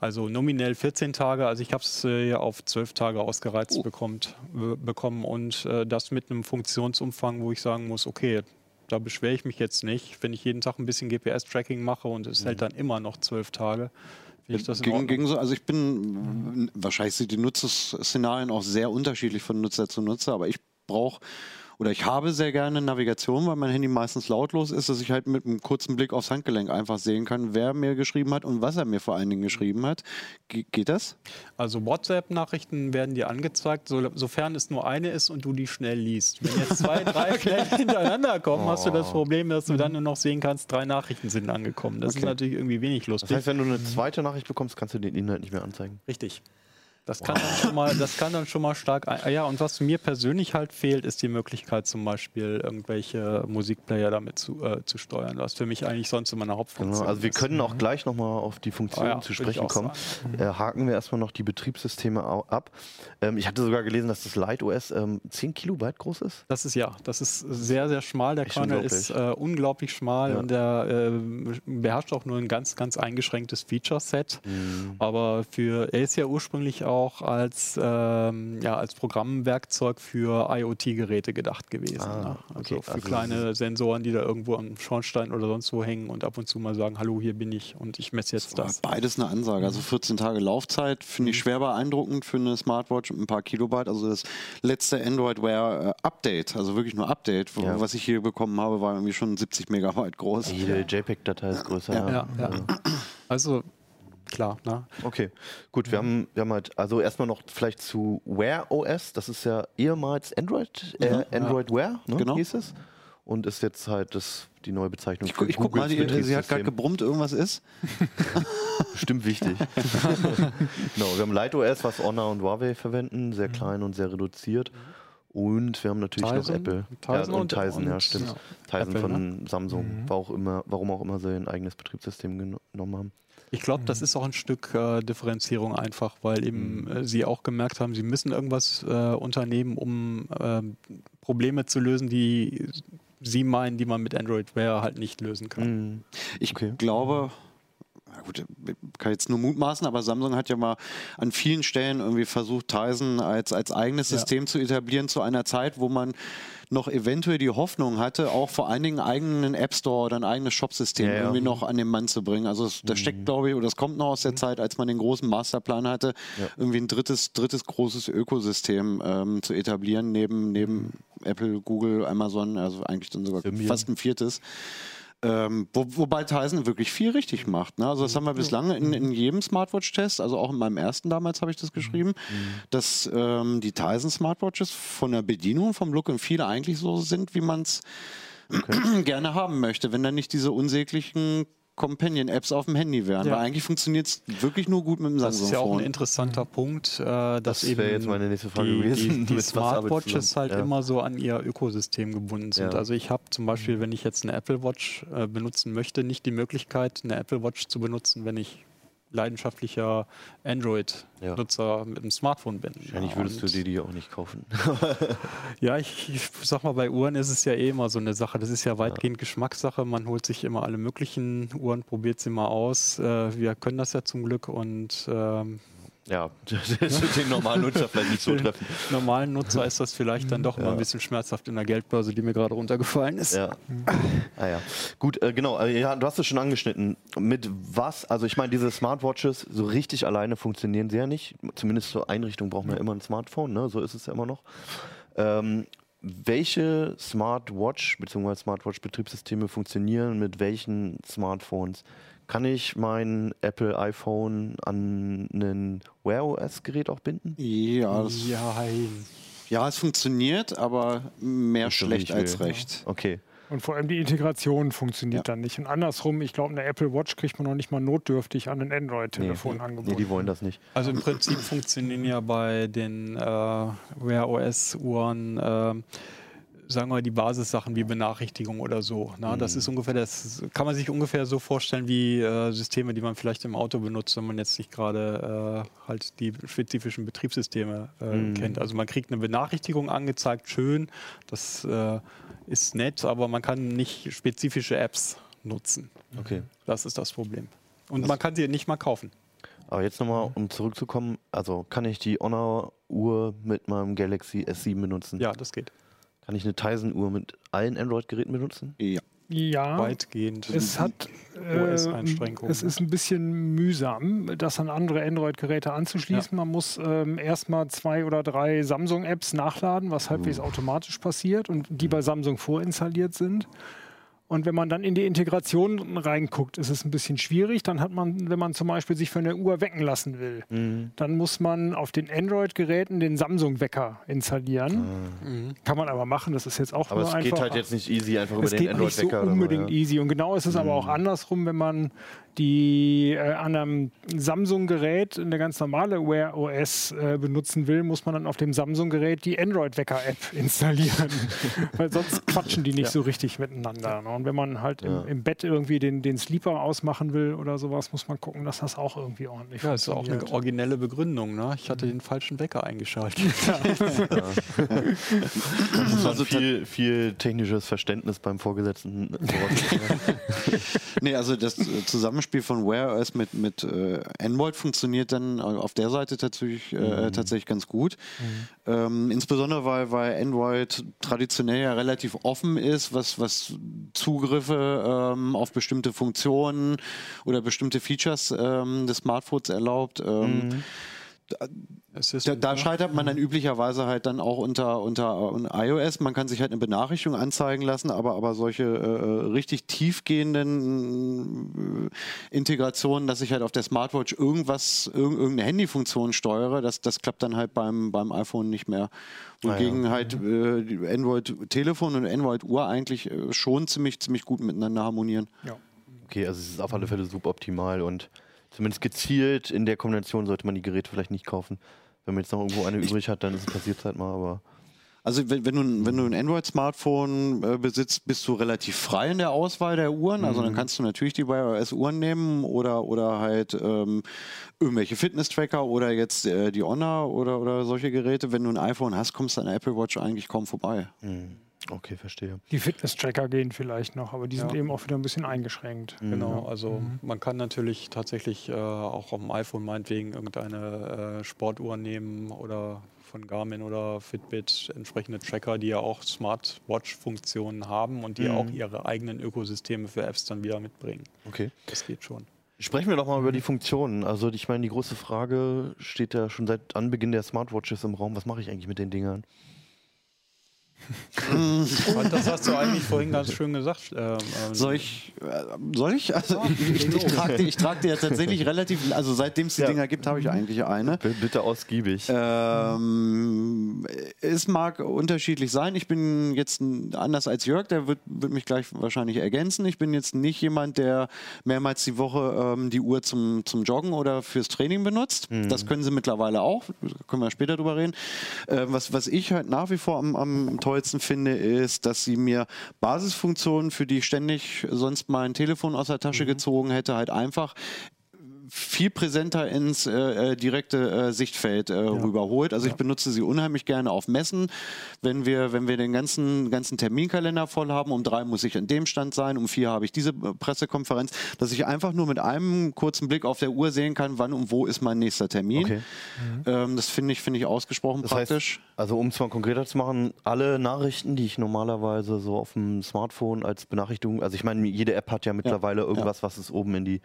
S2: also nominell 14 Tage, also ich habe es äh, ja auf 12 Tage ausgereizt bekommt, be- bekommen und äh, das mit einem Funktionsumfang, wo ich sagen muss, okay, da beschwere ich mich jetzt nicht. Wenn ich jeden Tag ein bisschen GPS-Tracking mache und es hält dann immer noch 12 Tage,
S3: Gegen, gegen so, also ich bin, wahrscheinlich sind die Nutzungsszenarien auch sehr unterschiedlich von Nutzer zu Nutzer, aber ich brauche oder ich habe sehr gerne Navigation, weil mein Handy meistens lautlos ist, dass ich halt mit einem kurzen Blick aufs Handgelenk einfach sehen kann, wer mir geschrieben hat und was er mir vor allen Dingen geschrieben hat. Ge geht das?
S2: Also WhatsApp-Nachrichten werden dir angezeigt, so, sofern es nur eine ist und du die schnell liest. Wenn jetzt zwei, drei schnell hintereinander kommen, hast du das Problem, dass du dann nur noch sehen kannst, drei Nachrichten sind angekommen. Das ist
S1: Okay.
S2: natürlich irgendwie wenig
S1: Das
S2: lustig.
S1: heißt, wenn du eine zweite Nachricht bekommst, kannst du den Inhalt nicht mehr anzeigen.
S2: Richtig. Das kann, dann schon mal, das kann dann schon mal stark. ein- Ja, und was mir persönlich halt fehlt, ist die Möglichkeit, zum Beispiel irgendwelche Musikplayer damit zu, äh, zu steuern, was für mich eigentlich sonst immer eine Hauptfunktion
S1: Genau, also wir
S2: ist.
S1: können auch gleich nochmal auf die Funktionen
S2: Ah ja,
S1: zu sprechen kommen. Äh, haken wir erstmal noch die Betriebssysteme ab. Ähm, ich hatte sogar gelesen, dass das Light OS ähm, 10 Kilobyte groß ist.
S2: Das ist ja, das ist sehr, sehr schmal. Der Kernel ist äh, unglaublich schmal
S1: Ja.
S2: und der äh, beherrscht auch nur ein ganz, ganz eingeschränktes Feature-Set.
S1: Mhm.
S2: Aber für, er ist ja ursprünglich auch als, ähm, ja, als Programmwerkzeug für IoT-Geräte gedacht gewesen.
S1: Ah,
S2: ne? Also
S1: okay.
S2: für
S1: Also
S2: kleine Sensoren, die da irgendwo am Schornstein oder sonst wo hängen und ab und zu mal sagen, hallo, hier bin ich und ich messe jetzt das.
S3: Beides eine Ansage. Also 14 Tage Laufzeit finde ich schwer beeindruckend für eine Smartwatch mit ein paar Kilobyte. Also das letzte Android Wear äh, Update, also wirklich nur Update, wo,
S1: Ja.
S3: was ich hier bekommen habe, war irgendwie schon 70 Megabyte groß.
S1: Jede JPEG-Datei ist größer.
S3: Ja.
S2: Ja, ja. Also klar, ne?
S1: Okay, gut, wir haben, wir haben halt, also erstmal noch vielleicht zu Wear OS, das ist ja ehemals Android, äh, Android Wear, ne,
S3: Genau.
S1: hieß es. Und ist jetzt halt das, die neue Bezeichnung
S3: Ich, ich guck mal, die, sie hat gerade gebrummt, irgendwas ist.
S1: Bestimmt wichtig. genau, wir haben Light OS, was Honor und Huawei verwenden,
S2: Mhm.
S1: sehr klein und sehr reduziert. Und wir haben natürlich noch
S2: Tizen?
S1: Apple.
S2: Tizen
S1: ja, und
S2: und-
S1: Tizen, ja,
S2: und-
S1: stimmt.
S2: ja.
S1: Tizen
S2: Apple,
S1: von Samsung, war auch immer, warum auch immer sie ein eigenes Betriebssystem geno- genommen haben.
S2: Ich glaube, das ist auch ein Stück äh, Differenzierung einfach, weil eben äh, sie auch gemerkt haben, sie müssen irgendwas äh, unternehmen, um ähm, Probleme zu lösen, die sie meinen, die man mit Android Wear halt nicht lösen kann.
S1: Mhm.
S3: Ich glaube, na gut, kann jetzt nur mutmaßen, aber Samsung hat ja mal an vielen Stellen irgendwie versucht, Tizen als, als eigenes
S2: Ja.
S3: System zu etablieren zu einer Zeit, wo man noch eventuell die Hoffnung hatte, auch vor allen Dingen einen eigenen App Store oder ein eigenes Shopsystem
S1: Ja, ja.
S3: irgendwie noch an den Mann zu bringen. Also es- das steckt, glaube ich, oder das kommt noch aus der Zeit, als man den großen Masterplan hatte,
S1: Ja.
S3: irgendwie ein drittes, drittes großes Ökosystem ähm, zu etablieren, neben, neben Apple, Google, Amazon, also eigentlich dann sogar fast ein viertes. Ähm, wo, wobei Tyson wirklich viel richtig macht. Ne? Also das haben wir bislang in, in jedem Smartwatch-Test, also auch in meinem ersten damals habe ich das geschrieben, dass ähm, die Tyson Smartwatches von der Bedienung, vom Look und Feel eigentlich so sind, wie man es gerne haben möchte, wenn dann nicht diese unsäglichen Companion-Apps auf dem Handy wären.
S2: Ja.
S3: Weil eigentlich funktioniert es wirklich nur gut mit dem
S2: Das ist ja auch ein interessanter Punkt, äh, dass
S1: Das
S2: eben
S1: jetzt meine nächste Frage
S2: die,
S1: gewesen.
S2: Die, die Smartwatches halt
S1: Ja.
S2: immer so an ihr Ökosystem gebunden sind.
S1: Ja.
S2: Also ich habe zum Beispiel, wenn ich jetzt eine Apple Watch äh, benutzen möchte, nicht die Möglichkeit, eine Apple Watch zu benutzen, wenn ich leidenschaftlicher Android-Nutzer mit dem Smartphone bin.
S1: Wahrscheinlich würdest du
S2: Und-
S1: dir die auch nicht kaufen.
S2: Ja, ich, ich sag mal, bei Uhren ist es ja eh immer so eine Sache. Das ist ja weitgehend Geschmackssache. Man holt sich immer alle möglichen Uhren, probiert sie mal aus. Äh, wir können das ja zum Glück und ähm,
S1: ja, das wird den normalen Nutzer vielleicht nicht so treffen.
S2: normalen Nutzer ist das vielleicht dann doch immer
S1: Ja.
S2: ein bisschen schmerzhaft in der Geldbörse, die mir gerade runtergefallen ist.
S1: Ja. Ah ja. Gut, äh, genau. Äh, ja, du hast es schon angeschnitten. Mit was? Also ich meine, diese Smartwatches, so richtig alleine funktionieren sie ja nicht. Zumindest zur Einrichtung braucht man ja immer ein Smartphone, ne? So ist es ja immer noch. Ähm, welche Smartwatch bzw. Smartwatch-Betriebssysteme funktionieren mit welchen Smartphones? Kann ich mein Apple iPhone an ein Wear OS-Gerät auch binden?
S3: Ja, das,
S2: Ja,
S3: ja, es funktioniert, aber mehr
S1: wie
S3: schlecht als
S1: will.
S3: recht.
S1: Okay.
S4: Und vor allem die Integration funktioniert
S3: Ja.
S4: dann nicht. Und andersrum, ich glaube, eine Apple Watch kriegt man noch nicht mal notdürftig an ein Android-Telefon
S1: Nee,
S4: angeboten.
S1: die wollen das nicht.
S2: Also im Prinzip funktionieren ja bei den äh, Wear OS Uhren äh, sagen wir mal, die Basissachen wie Benachrichtigung oder so. Na, Das ist ungefähr das, kann man sich ungefähr so vorstellen wie äh, Systeme, die man vielleicht im Auto benutzt, wenn man jetzt nicht gerade äh, halt die spezifischen Betriebssysteme äh, kennt. Also man kriegt eine Benachrichtigung angezeigt, schön, das äh, ist nett, aber man kann nicht spezifische Apps nutzen.
S1: Okay.
S2: Das ist das Problem. Und man kann sie nicht mal kaufen.
S1: Aber jetzt nochmal, um zurückzukommen, also kann ich die Honor-Uhr mit meinem Galaxy S7 benutzen?
S2: Ja, das geht.
S1: Kann ich eine Tizen-Uhr mit allen Android-Geräten benutzen?
S3: Ja.
S4: Ja,
S2: Weitgehend.
S4: es hat
S2: OS-Einschränkungen,
S4: äh, es ist ein bisschen mühsam, das an andere Android-Geräte anzuschließen. Man muss ähm, erstmal zwei oder drei Samsung-Apps nachladen, was halbwegs automatisch passiert und die bei Samsung vorinstalliert sind. Und wenn man dann in die Integration reinguckt, ist es ein bisschen schwierig. Dann hat man, wenn man zum Beispiel sich von der Uhr wecken lassen will, dann muss man auf den Android-Geräten den Samsung-Wecker installieren. Kann man aber machen, das ist jetzt auch
S1: Aber
S4: nur
S1: es
S4: einfach.
S1: geht halt jetzt nicht easy einfach über
S4: Es
S1: den
S4: geht nicht so
S1: Android-Wecker.
S4: unbedingt
S1: ja.
S4: easy. Und genau ist es aber auch andersrum, wenn man die äh, an einem Samsung-Gerät eine ganz normale Wear OS äh, benutzen will, muss man dann auf dem Samsung-Gerät die Android-Wecker-App installieren. Weil sonst quatschen die nicht so richtig miteinander. Ne? Und wenn man halt
S1: Ja.
S4: im, im Bett irgendwie den, den Sleeper ausmachen will oder sowas, muss man gucken, dass das auch irgendwie ordentlich
S2: Ja, das ist auch eine originelle Begründung. Ne? Ich hatte den falschen Wecker eingeschaltet.
S1: Muss man
S3: Also
S1: viel, viel technisches Verständnis beim Vorgesetzten.
S3: Nee, also das äh, Zusammenspiel von Wear OS mit, mit äh, Android funktioniert dann auf der Seite tatsächlich, äh, tatsächlich ganz gut. Ähm, insbesondere weil, weil Android traditionell ja relativ offen ist, was, was Zugriffe ähm, auf bestimmte Funktionen oder bestimmte Features ähm, des Smartphones erlaubt. Ähm,
S2: ist
S3: Da, da scheitert man dann üblicherweise halt dann auch unter, unter äh, iOS. Man kann sich halt eine Benachrichtigung anzeigen lassen, aber, aber solche äh, richtig tiefgehenden äh, Integrationen, dass ich halt auf der Smartwatch irgendwas, irg irgendeine Handyfunktion steuere, das, das klappt dann halt beim, beim iPhone nicht mehr. Wohingegen halt äh, die Android-Telefon und Android-Uhr eigentlich äh, schon ziemlich, ziemlich gut miteinander harmonieren.
S4: Ja.
S1: Okay, also es ist auf alle Fälle suboptimal und zumindest gezielt in der Kombination sollte man die Geräte vielleicht nicht kaufen. Wenn man jetzt noch irgendwo eine übrig hat, dann ist es passiert halt mal, aber.
S3: Also wenn, wenn, du, ein- wenn du ein Android-Smartphone äh, besitzt, bist du relativ frei in der Auswahl der Uhren. Also dann kannst du natürlich die Wear OS Uhren nehmen oder, oder halt ähm, irgendwelche Fitness-Tracker oder jetzt äh, die Honor oder, oder solche Geräte. Wenn du ein iPhone hast, kommst du an Apple Watch eigentlich kaum vorbei.
S1: Hm. Okay, verstehe.
S4: Die Fitness-Tracker gehen vielleicht noch, aber die sind
S2: Ja.
S4: eben auch wieder ein bisschen eingeschränkt.
S2: Genau, also man kann natürlich tatsächlich äh, auch auf dem iPhone meinetwegen irgendeine äh, Sportuhr nehmen oder von Garmin oder Fitbit entsprechende Tracker, die ja auch Smartwatch-Funktionen haben und die auch ihre eigenen Ökosysteme für Apps dann wieder mitbringen.
S1: Okay.
S2: Das geht schon.
S1: Sprechen wir doch mal über die Funktionen. Also ich meine, die große Frage steht ja schon seit Anbeginn der Smartwatches im Raum. Was mache ich eigentlich mit den Dingern?
S2: Das hast du eigentlich vorhin ganz schön gesagt. Ähm, ähm,
S3: Soll ich? Äh, soll ich? Also ich, ich, ich trage die, ich trag die ja tatsächlich relativ, also seitdem es die
S1: Ja.
S3: Dinger gibt, habe ich eigentlich eine.
S1: B bitte ausgiebig.
S3: Ähm, es mag unterschiedlich sein. Ich bin jetzt anders als Jörg, der wird, wird mich gleich wahrscheinlich ergänzen. Ich bin jetzt nicht jemand, der mehrmals die Woche ähm, die Uhr zum, zum Joggen oder fürs Training benutzt. Das können sie mittlerweile auch. Können wir später drüber reden. Äh, was, was ich halt nach wie vor am, am tollsten finde, ist, dass sie mir Basisfunktionen, für die ich ständig sonst mein Telefon aus der Tasche gezogen hätte, halt einfach viel präsenter ins äh, äh, direkte äh, Sichtfeld äh, rüberholt. Also ich benutze sie unheimlich gerne auf Messen, wenn wir, wenn wir den ganzen, ganzen Terminkalender voll haben. Um drei muss ich an dem Stand sein, um vier habe ich diese äh, Pressekonferenz, dass ich einfach nur mit einem kurzen Blick auf der Uhr sehen kann, wann und wo ist mein nächster Termin.
S1: Okay.
S3: Ähm, das finde ich, finde ich ausgesprochen
S1: Das
S3: praktisch.
S1: heißt, also um es mal konkreter zu machen, alle Nachrichten, die ich normalerweise so auf dem Smartphone als Benachrichtigung, also ich meine, jede App hat ja mittlerweile irgendwas, was es oben in die,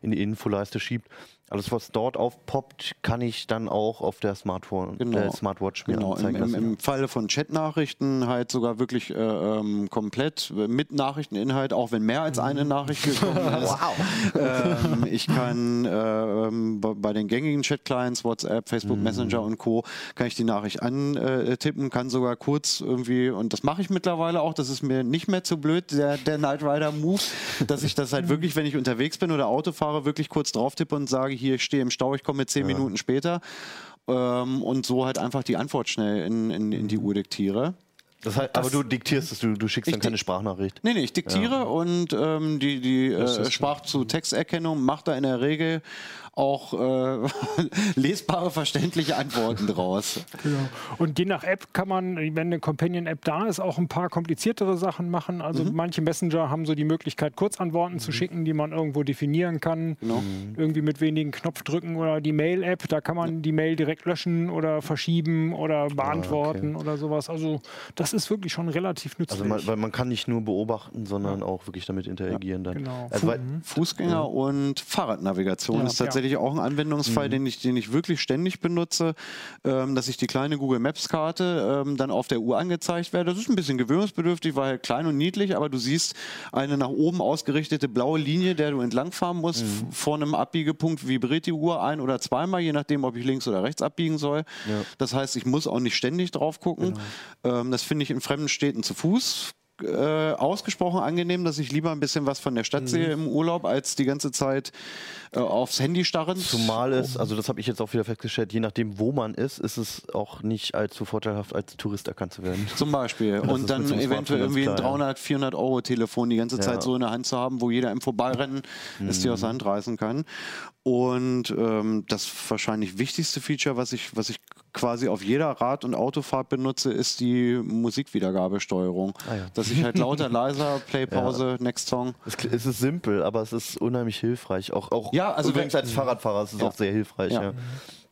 S1: in die Infoleiste schiebt. Alles, was dort aufpoppt, kann ich dann auch auf der Smartphone,
S3: Genau.
S1: der Smartwatch mir
S3: Genau, im,
S1: anzeigen
S3: im,
S1: lassen.
S3: im Falle von Chatnachrichten halt sogar wirklich äh, ähm, komplett äh, mit Nachrichteninhalt, auch wenn mehr als eine Nachricht gekommen ist. ähm, ich kann äh, ähm, bei, den gängigen Chat-Clients, WhatsApp, Facebook Messenger und Co., kann ich die Nachricht antippen, kann sogar kurz irgendwie, und das mache ich mittlerweile auch, das ist mir nicht mehr zu blöd, der, der Night Rider-Move, dass ich das halt wirklich, wenn ich unterwegs bin oder Auto fahre, wirklich kurz drauf tippe und sage, hier, ich stehe im Stau, ich komme zehn Minuten später. Ähm, und so halt einfach die Antwort schnell in, in, in die Uhr diktiere.
S1: Das heißt, aber du diktierst es, du, du schickst dann keine Sprachnachricht.
S3: Nee, nee, ich diktiere und ähm, die, die
S2: Das
S3: äh, Sprach-zu-Texterkennung macht da in der Regel auch äh, lesbare, verständliche Antworten draus.
S4: Genau. Und je nach App kann man, wenn eine Companion-App da ist, auch ein paar kompliziertere Sachen machen. Also
S3: Mhm.
S4: manche Messenger haben so die Möglichkeit, Kurzantworten zu schicken, die man irgendwo definieren kann.
S3: Genau.
S4: Irgendwie mit wenigen Knopfdrücken oder die Mail-App, da kann man die Mail direkt löschen oder verschieben oder beantworten oder sowas. Also das ist wirklich schon relativ nützlich.
S1: Also man, weil man kann nicht nur beobachten, sondern auch wirklich damit interagieren dann.
S4: genau.
S1: Also,
S3: Fußgänger und Fahrradnavigation
S4: Ja.
S3: ist tatsächlich auch ein Anwendungsfall, den, ich, den ich wirklich ständig benutze, ähm, dass ich die kleine Google Maps Karte ähm, dann auf der Uhr angezeigt werde. Das ist ein bisschen gewöhnungsbedürftig, weil klein und niedlich, aber du siehst eine nach oben ausgerichtete blaue Linie, der du entlangfahren musst. F- Vor einem Abbiegepunkt vibriert die Uhr ein oder zweimal, je nachdem, ob ich links oder rechts abbiegen soll. Das heißt, ich muss auch nicht ständig drauf gucken. Ähm, das finde ich in fremden Städten zu Fuß äh, ausgesprochen angenehm, dass ich lieber ein bisschen was von der Stadt sehe im Urlaub, als die ganze Zeit äh, aufs Handy starren.
S1: Zumal es, also das habe ich jetzt auch wieder festgestellt, je nachdem, wo man ist, ist es auch nicht allzu vorteilhaft, als Tourist erkannt zu werden.
S3: Zum Beispiel.
S1: Das
S3: Und dann eventuell irgendwie ein
S1: ganz klar,
S3: 300, 400 Euro Telefon die ganze
S1: Ja.
S3: Zeit so in der Hand zu haben, wo jeder im Vorbeirennen es dir aus der Hand reißen kann. Und ähm, das wahrscheinlich wichtigste Feature, was ich, was ich quasi auf jeder Rad- und Autofahrt benutze, ist die Musikwiedergabesteuerung.
S1: Ah ja.
S3: Dass ich halt lauter, leiser, Play, Pause, Next Song.
S1: Es, ist simpel, aber es ist unheimlich hilfreich. Auch, auch
S3: Ja, also
S1: übrigens
S3: wenn-
S1: als Fahrradfahrer ist es
S3: Ja.
S1: auch sehr hilfreich.
S3: Ja.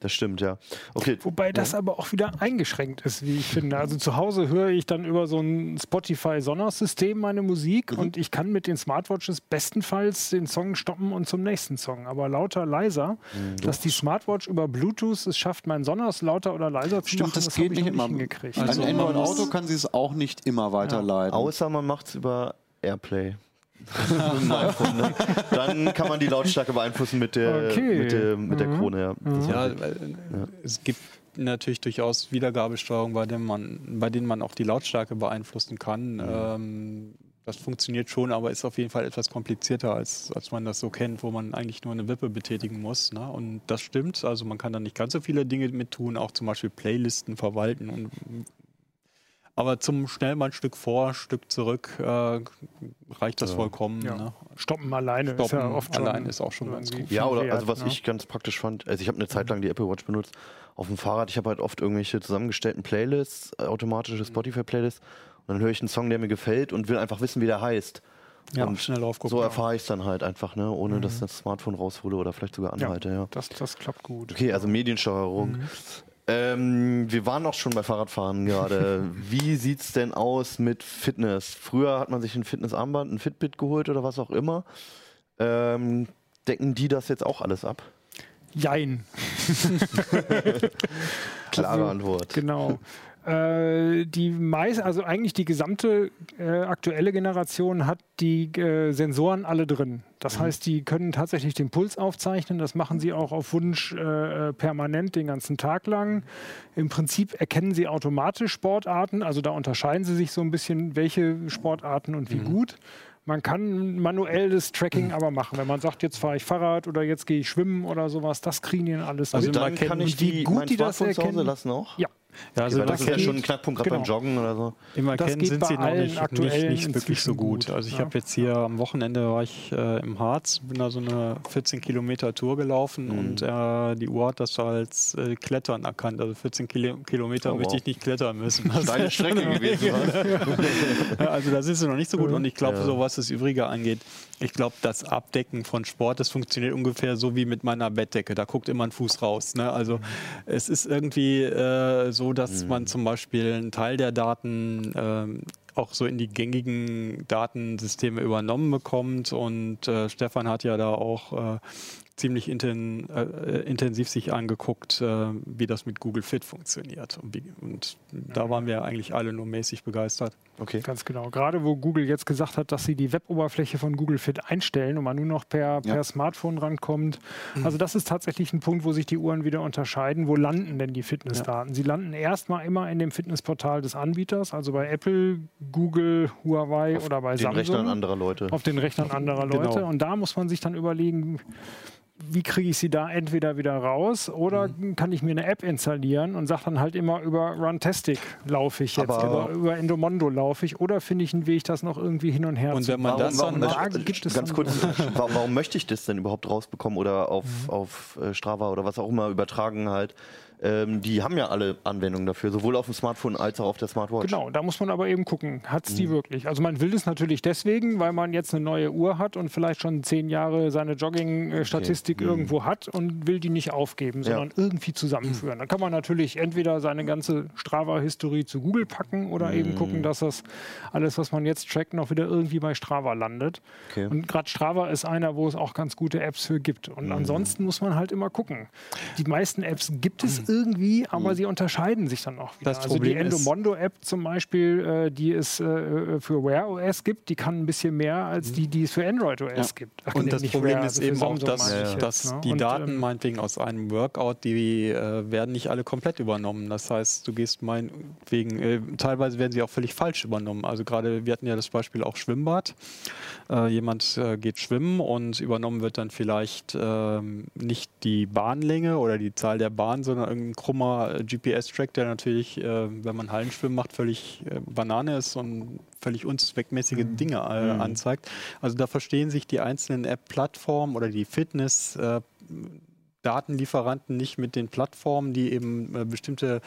S1: Ja. Das stimmt, ja. Okay.
S4: Wobei das aber auch wieder eingeschränkt ist, wie ich finde. Also zu Hause höre ich dann über so ein Spotify-Sonos-System meine Musik
S1: Mhm.
S4: und ich kann mit den Smartwatches bestenfalls den Song stoppen und zum nächsten Song. Aber lauter, leiser,
S1: Mhm.
S4: dass die Smartwatch über Bluetooth es schafft, mein Sonos lauter oder leiser zu
S3: Stimmt,
S4: machen,
S3: das,
S4: das
S3: geht
S4: habe ich
S3: nicht immer.
S4: hingekriegt.
S2: Also muss-
S3: Android-Auto kann sie es auch nicht immer weiterleiten.
S1: Außer man macht es über Airplay. Dann kann man die Lautstärke beeinflussen mit der,
S4: Okay.
S1: mit der, mit der Krone. Ja. Das
S2: Ja, äh, es gibt natürlich durchaus Wiedergabesteuerung, bei, dem man, bei denen man auch die Lautstärke beeinflussen kann. Ähm, das funktioniert schon, aber ist auf jeden Fall etwas komplizierter, als, als man das so kennt, wo man eigentlich nur eine Wippe betätigen muss. Ne? Und das stimmt, also man kann da nicht ganz so viele Dinge mit tun, auch zum Beispiel Playlisten verwalten. Und, aber zum schnell mal ein Stück vor, ein Stück zurück äh, reicht das vollkommen.
S4: Ja.
S2: Ne?
S4: Stoppen alleine ist ja
S2: Stoppen
S4: oft schon
S2: allein ist auch schon ganz gut.
S1: Ja, oder also was
S4: ne?
S1: ich ganz praktisch fand, also ich habe eine Zeit lang die Apple Watch benutzt auf dem Fahrrad. Ich habe halt oft irgendwelche zusammengestellten Playlists, äh, automatische Spotify-Playlists. Und dann höre ich einen Song, der mir gefällt und will einfach wissen, wie der heißt.
S2: Ja,
S1: und
S2: schnell aufgucken.
S1: so erfahre ich es dann halt einfach, ne, ohne dass das Smartphone raushole oder vielleicht sogar
S4: Ja,
S1: anhalte. Ja.
S4: das, das klappt gut.
S1: Okay, also Mediensteuerung. Ähm, wir waren auch schon bei Fahrradfahren gerade. Wie sieht's denn aus mit Fitness? Früher hat man sich ein Fitnessarmband, ein Fitbit geholt oder was auch immer. Ähm, decken die das jetzt auch alles ab?
S4: Jein.
S1: Klare
S4: Also,
S1: Antwort.
S4: Genau. Äh, die meist, also eigentlich die gesamte äh, aktuelle Generation hat die äh, Sensoren alle drin. Das heißt, die können tatsächlich den Puls aufzeichnen. Das machen sie auch auf Wunsch äh, äh, permanent den ganzen Tag lang. Im Prinzip erkennen sie automatisch Sportarten. Also da unterscheiden sie sich so ein bisschen, welche Sportarten und wie gut. Man kann manuell das Tracking aber machen. Wenn man sagt, jetzt fahre ich Fahrrad oder jetzt gehe ich schwimmen oder sowas, das kriegen die alles
S2: Also.
S1: Dann
S2: erkennen,
S1: kann ich die,
S4: gut die das
S1: Smartphone zu Hause
S4: erkennen.
S1: lassen auch?
S4: Ja,
S2: Ja, also
S1: das ist ja schon ein Knackpunkt, gerade
S4: genau.
S1: beim Joggen oder so.
S2: Im Erkennen sind sie noch nicht, nicht,
S4: aktuellen
S2: nicht wirklich so gut.
S4: gut,
S2: Also ich
S4: ja.
S2: habe jetzt hier am Wochenende war ich äh, im Harz, bin da so eine 14 Kilometer Tour gelaufen
S1: Mhm.
S2: und äh, die Uhr hat das als äh, Klettern erkannt. Also 14 Kilo Kilometer
S1: Oh,
S2: möchte
S1: wow.
S2: ich nicht klettern müssen. Das schon-
S1: Strecke gewesen.
S2: also da sind sie noch nicht so gut und ich glaube,
S1: Ja.
S2: so was das Übrige angeht, ich glaube, das Abdecken von Sport, das funktioniert ungefähr so wie mit meiner Bettdecke. Da guckt immer ein Fuß raus. Ne? Also es ist irgendwie äh, so, dass man zum Beispiel einen Teil der Daten ähm, auch so in die gängigen Datensysteme übernommen bekommt und äh, Stefan hat ja da auch äh, ziemlich inten, äh, intensiv sich angeguckt, äh, wie das mit Google Fit funktioniert. Und, wie, und da waren wir eigentlich alle nur mäßig begeistert.
S1: Okay.
S4: Ganz genau. Gerade wo Google jetzt gesagt hat, dass sie die Web-Oberfläche von Google Fit einstellen und man nur noch per, per
S3: Ja.
S4: Smartphone rankommt. Also das ist tatsächlich ein Punkt, wo sich die Uhren wieder unterscheiden. Wo landen denn die Fitnessdaten? Sie landen erstmal immer in dem Fitnessportal des Anbieters, also bei Apple, Google, Huawei oder bei
S1: Den
S4: Samsung.
S1: Rechnern anderer Leute.
S4: auf den Rechnern anderer
S2: Genau.
S4: Leute. Und da muss man sich dann überlegen, wie kriege ich sie da entweder wieder raus oder
S1: Mhm.
S4: kann ich mir eine App installieren und sage dann halt immer über Runtastic laufe ich jetzt,
S1: Aber-
S4: über, über Endomondo laufe ich oder finde ich einen Weg, das noch irgendwie hin und her
S2: Und
S4: zu
S2: wenn man
S1: Warum,
S2: das
S1: warum,
S2: dann
S4: da
S1: möchte-
S4: gibt es
S1: ganz kurz, warum, warum möchte ich das denn überhaupt rausbekommen oder auf,
S4: Mhm.
S1: auf äh, Strava oder was auch immer übertragen halt? Ähm, die haben ja alle Anwendungen dafür, sowohl auf dem Smartphone als auch auf der Smartwatch.
S4: Genau, da muss man aber eben gucken, hat
S1: Mhm.
S4: es die wirklich? Also man will es natürlich deswegen, weil man jetzt eine neue Uhr hat und vielleicht schon zehn Jahre seine Jogging-Statistik irgendwo hat und will die nicht aufgeben,
S1: Mhm. Ja.
S4: sondern irgendwie zusammenführen. Dann kann man natürlich entweder seine ganze Strava-Historie zu Google packen oder
S1: Mhm.
S4: eben gucken, dass das alles, was man jetzt trackt, noch wieder irgendwie bei Strava landet.
S1: Okay.
S4: Und gerade Strava ist einer, wo es auch ganz gute Apps für gibt.
S1: Mhm.
S4: Und ansonsten muss man halt immer gucken. Die meisten Apps gibt es irgendwie, aber sie unterscheiden sich dann auch wieder.
S2: Das
S4: also die
S2: Problem ist-
S4: Endomondo-App zum Beispiel, äh, die es äh, für Wear OS gibt, die kann ein bisschen mehr als die, die es für Android OS
S3: Ja.
S4: gibt. Ach,
S2: Und das Problem
S4: Wear,
S2: ist
S4: also
S2: eben auch, dass,
S4: jetzt,
S2: dass
S4: ne?
S2: die
S4: Und,
S2: Daten
S4: ähm,
S2: meinetwegen aus einem Workout, die äh, werden nicht alle komplett übernommen. Das heißt, du gehst meinetwegen, äh, teilweise werden sie auch völlig falsch übernommen. Also gerade, wir hatten ja das Beispiel auch Schwimmbad. Äh, jemand äh, geht schwimmen und übernommen wird dann vielleicht ähm, nicht die Bahnlänge oder die Zahl der Bahnen, sondern irgendein krummer äh, GPS-Track, der natürlich, äh, wenn man Hallenschwimmen macht, völlig äh, Banane ist und völlig unzweckmäßige Dinge äh, anzeigt. Also da verstehen sich die einzelnen App-Plattformen oder die Fitness- äh, Datenlieferanten nicht mit den Plattformen, die eben äh, bestimmte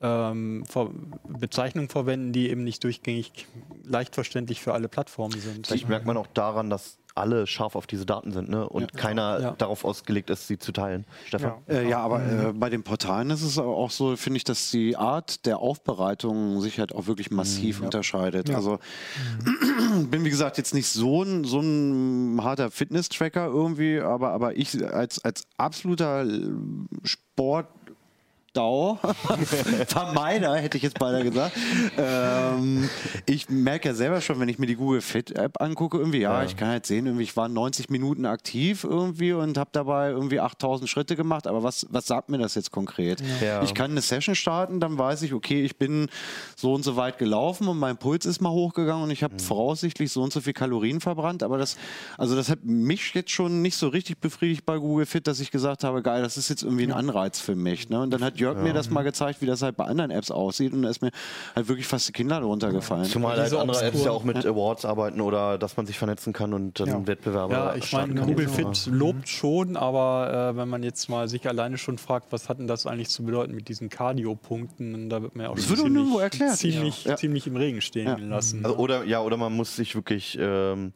S2: ähm, Ver Bezeichnungen verwenden, die eben nicht durchgängig leicht verständlich für alle Plattformen sind.
S1: Vielleicht merkt man auch daran, dass alle scharf auf diese Daten sind ne? und keiner
S2: Ja.
S1: darauf ausgelegt ist, sie zu teilen. Stefan?
S4: Ja.
S3: Äh, ja, aber äh, bei den Portalen ist es auch so, finde ich, dass die Art der Aufbereitung sich halt auch wirklich massiv unterscheidet. Also bin wie gesagt jetzt nicht so ein, so ein harter Fitness-Tracker irgendwie, aber, aber ich als, als absoluter Sport Dau, Vermeider, hätte ich jetzt beinahe gesagt. Ähm, ich merke ja selber schon, wenn ich mir die Google Fit App angucke, irgendwie, ja, ich kann halt sehen, irgendwie, ich war 90 Minuten aktiv irgendwie und habe dabei irgendwie 8000 Schritte gemacht, aber was, was sagt mir das jetzt konkret?
S1: Ja.
S3: Ich kann eine Session starten, dann weiß ich, okay, ich bin so und so weit gelaufen und mein Puls ist mal hochgegangen und ich habe voraussichtlich so und so viel Kalorien verbrannt, aber das, also das hat mich jetzt schon nicht so richtig befriedigt bei Google Fit, dass ich gesagt habe, geil, das ist jetzt irgendwie ein Anreiz für mich. Ne? Und dann hat Jörg mir das mal gezeigt, wie das halt bei anderen Apps aussieht und da ist mir halt wirklich fast die Kinder drunter gefallen.
S1: Zumal halt andere Apps ja auch mit Awards arbeiten oder dass man sich vernetzen kann und dann
S4: Ja.
S1: Wettbewerbe
S2: Ja, ich meine. Google
S1: Ja.
S2: Fit lobt schon, aber äh, wenn man jetzt mal sich alleine schon fragt, was hat denn das eigentlich zu bedeuten mit diesen Cardio-Punkten, da wird man ja auch ziemlich, ziemlich,
S3: Ja.
S2: ziemlich im Regen stehen
S3: Ja.
S2: lassen.
S1: Also, oder, ja, oder man muss sich wirklich ähm,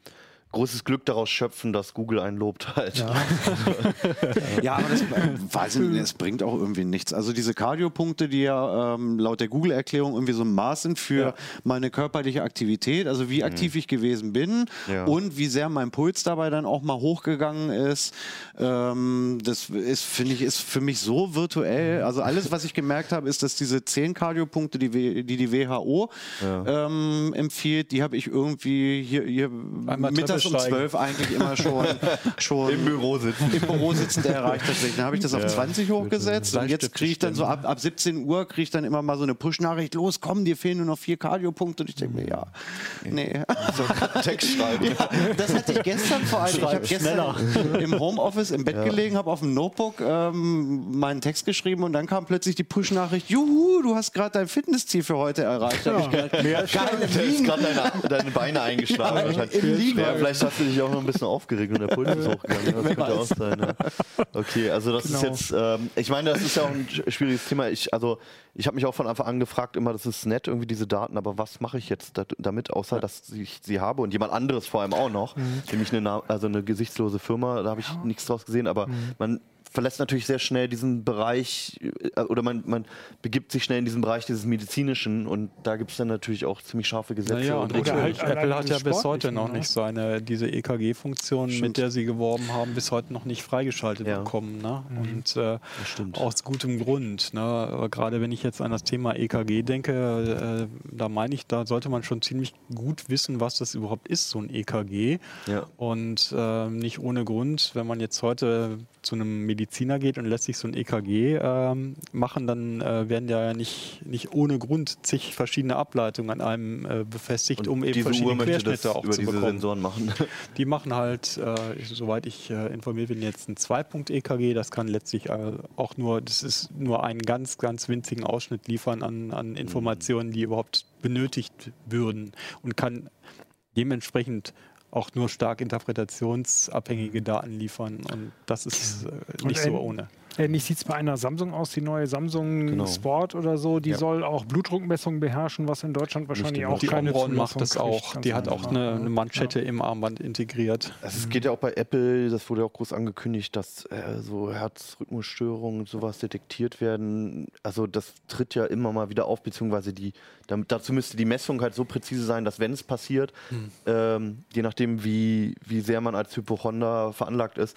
S1: großes Glück daraus schöpfen, dass Google einen lobt halt.
S3: Ja, aber das, äh, weiß ich nicht, das bringt auch irgendwie nichts. Also diese Cardio-Punkte, die ja ähm, laut der Google-Erklärung irgendwie so ein Maß sind für
S1: Ja.
S3: meine körperliche Aktivität, also wie aktiv ich gewesen bin
S1: Ja.
S3: und wie sehr mein Puls dabei dann auch mal hochgegangen ist. Ähm, das ist, finde ich, ist für mich so virtuell. Also alles, was ich gemerkt habe, ist, dass diese 10 Cardio-Punkte, die, W- die die WHO ähm, empfiehlt, die habe ich irgendwie hier, hier
S2: Einmal
S3: mittags um. 12 eigentlich immer schon, schon
S1: Im Büro sitzen.
S3: im Büro sitzend erreicht tatsächlich. Dann habe ich das auf 20 hochgesetzt und jetzt kriege ich dann so ab, ab 17 Uhr kriege ich dann immer mal so eine Push-Nachricht, los, komm, dir fehlen nur noch vier Cardio-Punkte. Und ich denke mir, ja, nee.
S1: Text schreiben.
S3: Ja, das hatte ich gestern vor allem. Ich habe gestern im Homeoffice im Bett gelegen, habe auf dem Notebook ähm, meinen Text geschrieben und dann kam plötzlich die Push-Nachricht, juhu, du hast gerade dein Fitnessziel für heute erreicht. Da hab ich gedacht, geil, im Liegen.
S1: gerade deine, deine Beine eingeschlagen.
S3: Ja,
S1: wahrscheinlich.
S3: im Liegen.
S1: Ja, vielleicht hast du dich auch noch ein bisschen aufgeregt und der Puls ist hochgegangen. Das könnte auch sein. Ja. Okay, also das ist
S4: Genau.
S1: jetzt, ähm, ich meine, das ist ja auch ein sch- schwieriges Thema. Ich, also, ich habe mich auch von Anfang an gefragt, immer, das ist nett, irgendwie diese Daten, aber was mache ich jetzt damit, außer dass ich sie habe und jemand anderes vor allem auch noch, nämlich eine, also eine gesichtslose Firma, da habe ich nichts draus gesehen, aber man verlässt natürlich sehr schnell diesen Bereich äh, oder man, man begibt sich schnell in diesen Bereich dieses medizinischen und da gibt es dann natürlich auch ziemlich scharfe Gesetze.
S2: Naja,
S1: und
S4: Oder halt
S2: Apple hat ja bis heute noch
S4: ne?
S2: nicht seine, diese EKG-Funktion, mit der sie geworben haben, bis heute noch nicht freigeschaltet
S1: Ja.
S2: bekommen. Ne? Und äh, aus gutem Grund. Ne? Aber gerade wenn ich jetzt an das Thema EKG denke, äh, da meine ich, da sollte man schon ziemlich gut wissen, was das überhaupt ist, so ein EKG.
S1: Ja.
S2: Und äh, nicht ohne Grund, wenn man jetzt heute zu einem Mediziner geht und lässt sich so ein EKG ähm, machen, dann äh, werden ja nicht, nicht ohne Grund zig verschiedene Ableitungen an einem äh, befestigt, um eben verschiedene
S1: Uhr
S2: Querschnitte auch
S1: über
S2: zu
S1: diese
S2: bekommen.
S1: Sensoren machen.
S2: Die machen halt, äh, soweit ich äh, informiert bin, jetzt ein 2-Punkt-EKG. Das kann letztlich äh, auch nur, das ist nur einen ganz, ganz winzigen Ausschnitt liefern an, an Informationen, die überhaupt benötigt würden und kann dementsprechend auch nur stark interpretationsabhängige Daten liefern. Und das ist äh, nicht so ohne.
S4: Ähnlich sieht es bei einer Samsung aus, die neue Samsung
S1: Genau.
S4: Sport oder so. Die
S1: Ja.
S4: soll auch Blutdruckmessungen beherrschen, was in Deutschland wahrscheinlich auch
S2: Die
S4: keine
S2: Omron macht das auch. Die hat auch eine,
S4: ne?
S2: eine Manschette im Armband integriert.
S1: Also es geht ja auch bei Apple, das wurde ja auch groß angekündigt, dass äh, so Herzrhythmusstörungen und sowas detektiert werden. Also das tritt ja immer mal wieder auf, beziehungsweise die, damit, dazu müsste die Messung halt so präzise sein, dass wenn es passiert, ähm, je nachdem wie, wie sehr man als Hypochonder veranlagt ist,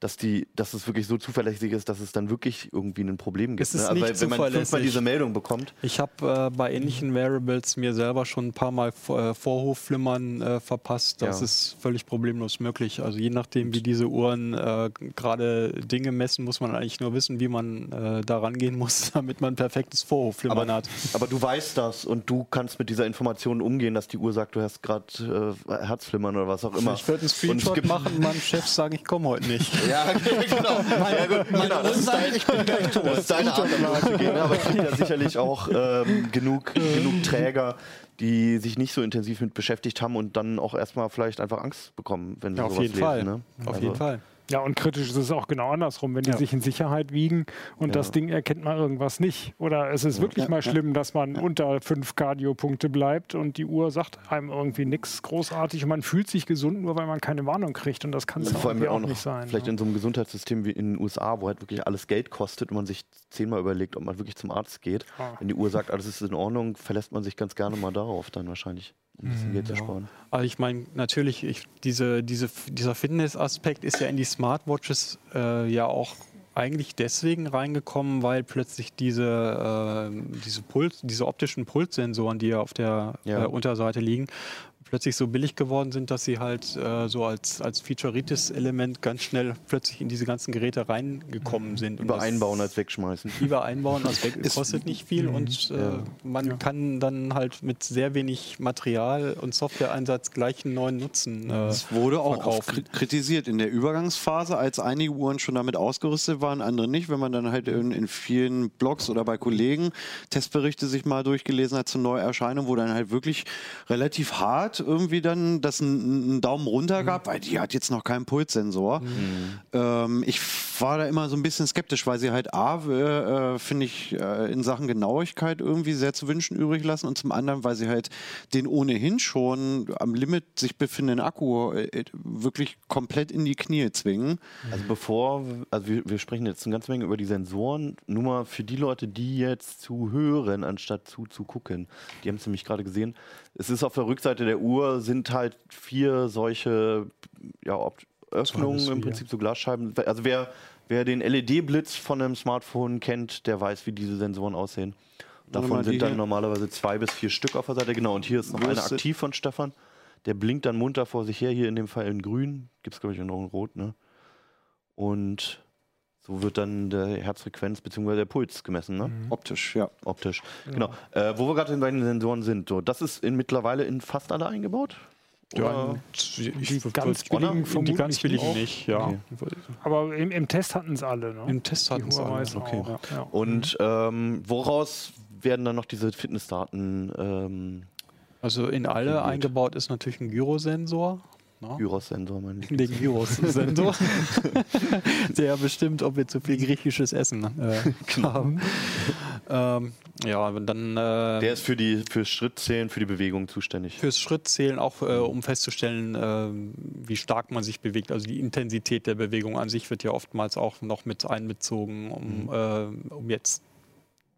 S1: dass die, dass es wirklich so zuverlässig ist, dass es dann wirklich irgendwie ein Problem gibt.
S2: Es ist
S1: ne?
S2: nicht
S1: Weil, wenn man fünfmal diese Meldung bekommt.
S2: Ich habe äh, bei ähnlichen Variables mir selber schon ein paar Mal äh, Vorhofflimmern äh, verpasst. Das
S1: Ja.
S2: ist völlig problemlos möglich. Also je nachdem, wie diese Uhren äh, gerade Dinge messen, muss man eigentlich nur wissen, wie man äh, da rangehen muss, damit man ein perfektes Vorhofflimmern
S1: Aber,
S2: hat.
S1: aber du weißt das und du kannst mit dieser Information umgehen, dass die Uhr sagt, du hast gerade äh, Herzflimmern oder was auch immer.
S2: Ich würde einen Screenshot machen meinem Chef sagen, ich komme heute nicht.
S1: Ja, genau. ja, gut, genau. Das ist, dein, ich bin gleich tot. Das ist deine Art, damit umzugehen. ne? Aber es gibt ja sicherlich auch ähm, genug, genug Träger, die sich nicht so intensiv mit beschäftigt haben und dann auch erstmal vielleicht einfach Angst bekommen, wenn sie
S2: Ja, auf
S1: sowas lesen. Ne?
S2: Auf
S1: Also,
S2: jeden Fall.
S4: Ja, und kritisch ist es auch genau andersrum, wenn die
S2: Ja.
S4: sich in Sicherheit wiegen und das Ding erkennt mal irgendwas nicht. Oder es ist wirklich mal schlimm, dass man unter fünf Cardio-Punkte bleibt und die Uhr sagt einem irgendwie nichts großartig und man fühlt sich gesund, nur weil man keine Warnung kriegt. Und das kann es ja
S1: vor allem
S4: irgendwie
S1: auch
S4: auch
S1: noch
S4: nicht sein.
S1: vielleicht
S4: ne?
S1: in so einem Gesundheitssystem wie in den USA, wo halt wirklich alles Geld kostet und man sich zehnmal überlegt, ob man wirklich zum Arzt geht. Wenn die Uhr sagt, alles ist in Ordnung, verlässt man sich ganz gerne mal darauf dann wahrscheinlich, um ein bisschen Geld zu sparen.
S2: Also ich meine, natürlich, ich, diese, diese, dieser Fitnessaspekt ist ja in die Smartwatches äh, ja auch eigentlich deswegen reingekommen, weil plötzlich diese, äh, diese, Puls, diese optischen Pulssensoren, die ja auf der
S1: Ja.
S2: äh, Unterseite liegen, plötzlich so billig geworden sind, dass sie halt äh, so als, als Featureitis-Element ganz schnell plötzlich in diese ganzen Geräte reingekommen sind.
S1: Über einbauen als wegschmeißen.
S2: lieber einbauen, als weg, kostet nicht viel
S1: Mhm.
S2: und äh, man kann dann halt mit sehr wenig Material und Softwareeinsatz gleich einen neuen Nutzen. Äh,
S3: Es wurde auch oft
S2: verkaufen.
S3: kritisiert in der Übergangsphase, als einige Uhren schon damit ausgerüstet waren, andere nicht. Wenn man dann halt in, in vielen Blogs oder bei Kollegen Testberichte sich mal durchgelesen hat zu Neuerscheinungen, wo dann halt wirklich relativ hart irgendwie dann das einen einen Daumen runter gab, weil die hat jetzt noch keinen Pulssensor. Ähm, ich war da immer so ein bisschen skeptisch, weil sie halt A, äh, äh, finde ich, äh, in Sachen Genauigkeit irgendwie sehr zu wünschen übrig lassen und zum anderen, weil sie halt den ohnehin schon am Limit sich befindenden Akku äh, wirklich komplett in die Knie zwingen.
S1: Also bevor, also wir, wir sprechen jetzt eine ganze Menge über die Sensoren, nur mal für die Leute, die jetzt zuhören, anstatt zuzugucken. Die haben es nämlich gerade gesehen. Es ist auf der Rückseite der Uhr sind halt vier solche ja, Öffnungen, im. Prinzip so Glasscheiben. Also wer, wer den LED-Blitz von einem Smartphone kennt, der weiß, wie diese Sensoren aussehen. Davon sind dann normalerweise zwei bis vier Stück auf der Seite. Genau, und hier ist noch einer aktiv von Stefan. Der blinkt dann munter vor sich her, hier in dem Fall in grün. Gibt es, glaube ich, auch noch in rot, ne? Und so wird dann der Herzfrequenz bzw. der Puls gemessen, ne?
S3: Optisch, ja.
S1: Optisch. Genau. Äh, wo wir gerade bei den Sensoren sind, so, das ist in, mittlerweile in fast alle eingebaut?
S2: Ja,
S4: Die
S2: würd-
S4: ganz billigen
S2: die ganz billigen nicht, ja.
S4: Aber im, im Test hatten es alle. Ne?
S2: Im Test hatten
S4: Die
S2: es alle. Okay.
S4: auch. Ja.
S1: Und ähm, woraus werden dann noch diese Fitnessdaten ähm,
S2: Also in alle
S1: Okay,
S2: eingebaut ist natürlich ein Gyrosensor. Ne?
S1: Gyros-Sensor, mein
S2: Den Gyros-Sensor. Der bestimmt, ob wir zu viel griechisches Essen äh, haben. Ähm, ja, dann äh,
S1: Der ist für die für Schrittzählen, für die Bewegung zuständig.
S2: fürs Schrittzählen auch, äh, um festzustellen, äh, wie stark man sich bewegt. Also die Intensität der Bewegung an sich wird ja oftmals auch noch mit einbezogen, um, äh, um jetzt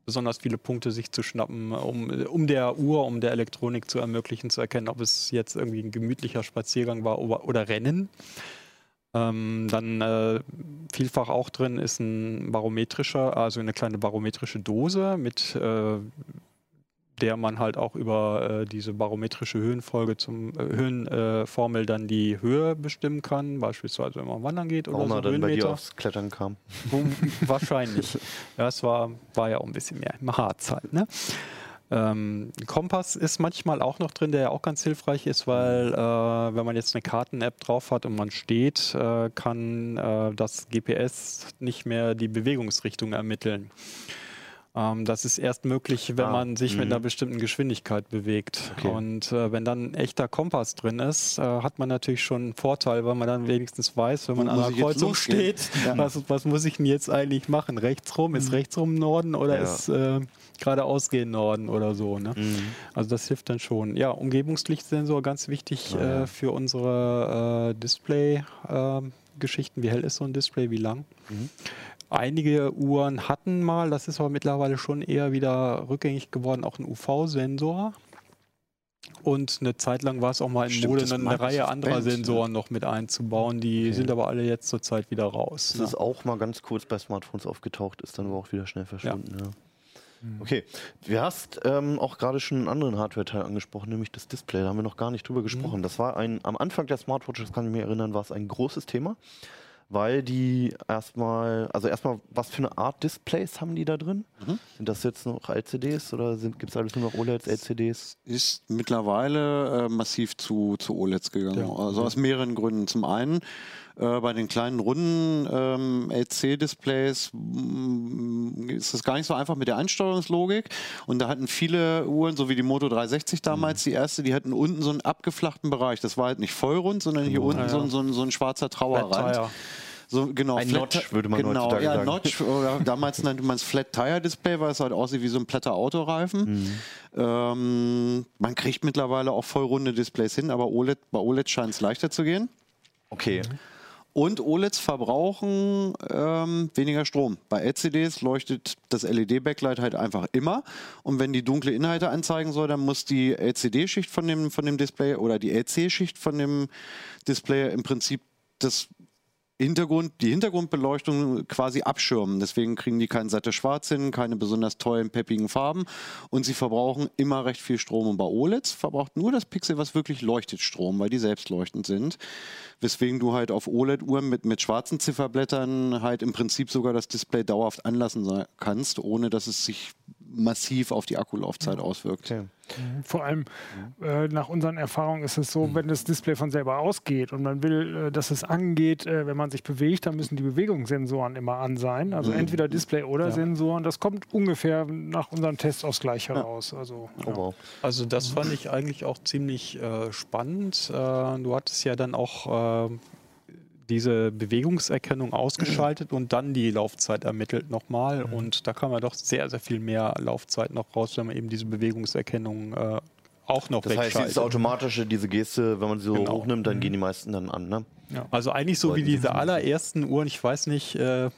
S2: besonders viele Punkte sich zu schnappen, um, um der Uhr, um der Elektronik zu ermöglichen, zu erkennen, ob es jetzt irgendwie ein gemütlicher Spaziergang war oder, oder Rennen. Ähm, dann äh, vielfach auch drin ist ein barometrischer, also eine kleine barometrische Dose, mit äh, der man halt auch über äh, diese barometrische Höhenfolge zum äh, Höhenformel dann die Höhe bestimmen kann, beispielsweise wenn man wandern geht oder
S1: Warum
S2: so
S1: dann bei dir
S2: Höhenmeter.
S1: aufs Klettern kam.
S2: Wahrscheinlich. Ja, es war, war ja auch ein bisschen mehr im Harz halt. Ne? Ähm, Kompass ist manchmal auch noch drin, der ja auch ganz hilfreich ist, weil äh, wenn man jetzt eine Karten-App drauf hat und man steht, äh, kann äh, das GPS nicht mehr die Bewegungsrichtung ermitteln. Ähm, das ist erst möglich, wenn
S1: Ah,
S2: man sich mit
S1: mhm.
S2: einer bestimmten Geschwindigkeit bewegt.
S1: Okay.
S2: Und äh, wenn dann ein echter Kompass drin ist, äh, hat man natürlich schon einen Vorteil, weil man dann wenigstens weiß, wenn man
S3: Wo
S2: an einer Kreuzung steht,
S3: Ja.
S2: was, was muss ich denn jetzt eigentlich machen? Rechtsrum? Ist rechtsrum Norden oder
S1: Ja.
S2: ist äh, geradeaus gehen Norden oder so? Ne?
S1: Mhm.
S2: Also das hilft dann schon. Ja, Umgebungslichtsensor, ganz wichtig
S1: Ah, ja.
S2: äh, für unsere äh, Display-Geschichten. wie hell ist so ein Display, wie lang?
S1: Mhm.
S2: Einige Uhren hatten mal, das ist aber mittlerweile schon eher wieder rückgängig geworden, auch ein UV-Sensor. Und eine Zeit lang war es auch mal in
S3: Stimmt,
S2: Mode, eine Reihe anderer
S3: Band,
S2: Sensoren noch mit einzubauen. Die sind aber alle jetzt zurzeit wieder raus.
S1: Das
S2: Ne?
S1: ist auch mal ganz kurz bei Smartphones aufgetaucht, ist dann aber auch wieder schnell verschwunden. Ja. Okay, du hast ähm, auch gerade schon einen anderen Hardware-Teil angesprochen, nämlich das Display. Da haben wir noch gar nicht drüber gesprochen. Das war ein, am Anfang der Smartwatch, das kann ich mir erinnern, war es ein großes Thema, weil die erstmal, also erstmal, was für eine Art Displays haben die da drin? Sind das jetzt noch LCDs oder gibt es alles nur noch OLEDs, LCDs?
S3: ist mittlerweile äh, massiv zu, zu OLEDs gegangen. Also aus mehreren Gründen. Zum einen äh, bei den kleinen runden ähm, LC-Displays mm, ist es gar nicht so einfach mit der Einsteuerungslogik. Und da hatten viele Uhren, so wie die Moto 360 damals, die erste, die hatten unten so einen abgeflachten Bereich. Das war halt nicht vollrund, sondern hier unten so, ein- so, ein- so ein schwarzer Trauerrand. So, genau,
S1: Ein
S3: Flat-
S1: Notch, würde man
S3: genau,
S1: heutzutage
S3: ja,
S1: sagen.
S3: Notch, oder damals nannte man es Flat Tire Display, weil es halt aussieht wie so ein platter Autoreifen.
S1: Mhm.
S3: Ähm, man kriegt mittlerweile auch vollrunde Displays hin, aber OLED, bei OLED scheint es leichter zu gehen.
S1: Okay.
S3: Und OLEDs verbrauchen ähm, weniger Strom. Bei LCDs leuchtet das LED-Backlight halt einfach immer. Und wenn die dunkle Inhalte anzeigen soll, dann muss die LCD-Schicht von dem, von dem Display oder die LC-Schicht von dem Display im Prinzip das Hintergrund, die Hintergrundbeleuchtung quasi abschirmen. Deswegen kriegen die kein satte Schwarz hin, keine besonders tollen, peppigen Farben und sie verbrauchen immer recht viel Strom. Und bei OLEDs verbraucht nur das Pixel, was wirklich leuchtet, Strom, weil die selbstleuchtend sind. Weswegen du halt auf OLED-Uhren mit, mit schwarzen Zifferblättern halt im Prinzip sogar das Display dauerhaft anlassen kannst, ohne dass es sich massiv auf die Akkulaufzeit auswirkt.
S1: okay.
S4: Vor allem äh, nach unseren Erfahrungen ist es so, wenn das Display von selber ausgeht und man will, äh, dass es angeht, äh, wenn man sich bewegt, dann müssen die Bewegungssensoren immer an sein. Also entweder Display oder Sensoren. Das kommt ungefähr nach unseren Tests aufs Gleiche raus. Also,
S1: Oh,
S4: ja.
S1: wow.
S2: Also das fand ich eigentlich auch ziemlich äh, spannend. Äh, du hattest ja dann auch äh, diese Bewegungserkennung ausgeschaltet und dann die Laufzeit ermittelt nochmal. Und da kam ja doch sehr, sehr viel mehr Laufzeit noch raus, wenn man eben diese Bewegungserkennung äh, auch noch
S1: Das heißt, dieses automatische, diese Geste, wenn man sie so
S2: Genau.
S1: hochnimmt, dann gehen die meisten dann an, ne?
S2: Also eigentlich so wie
S1: Sollten
S2: diese allerersten Uhren, ich weiß nicht, äh,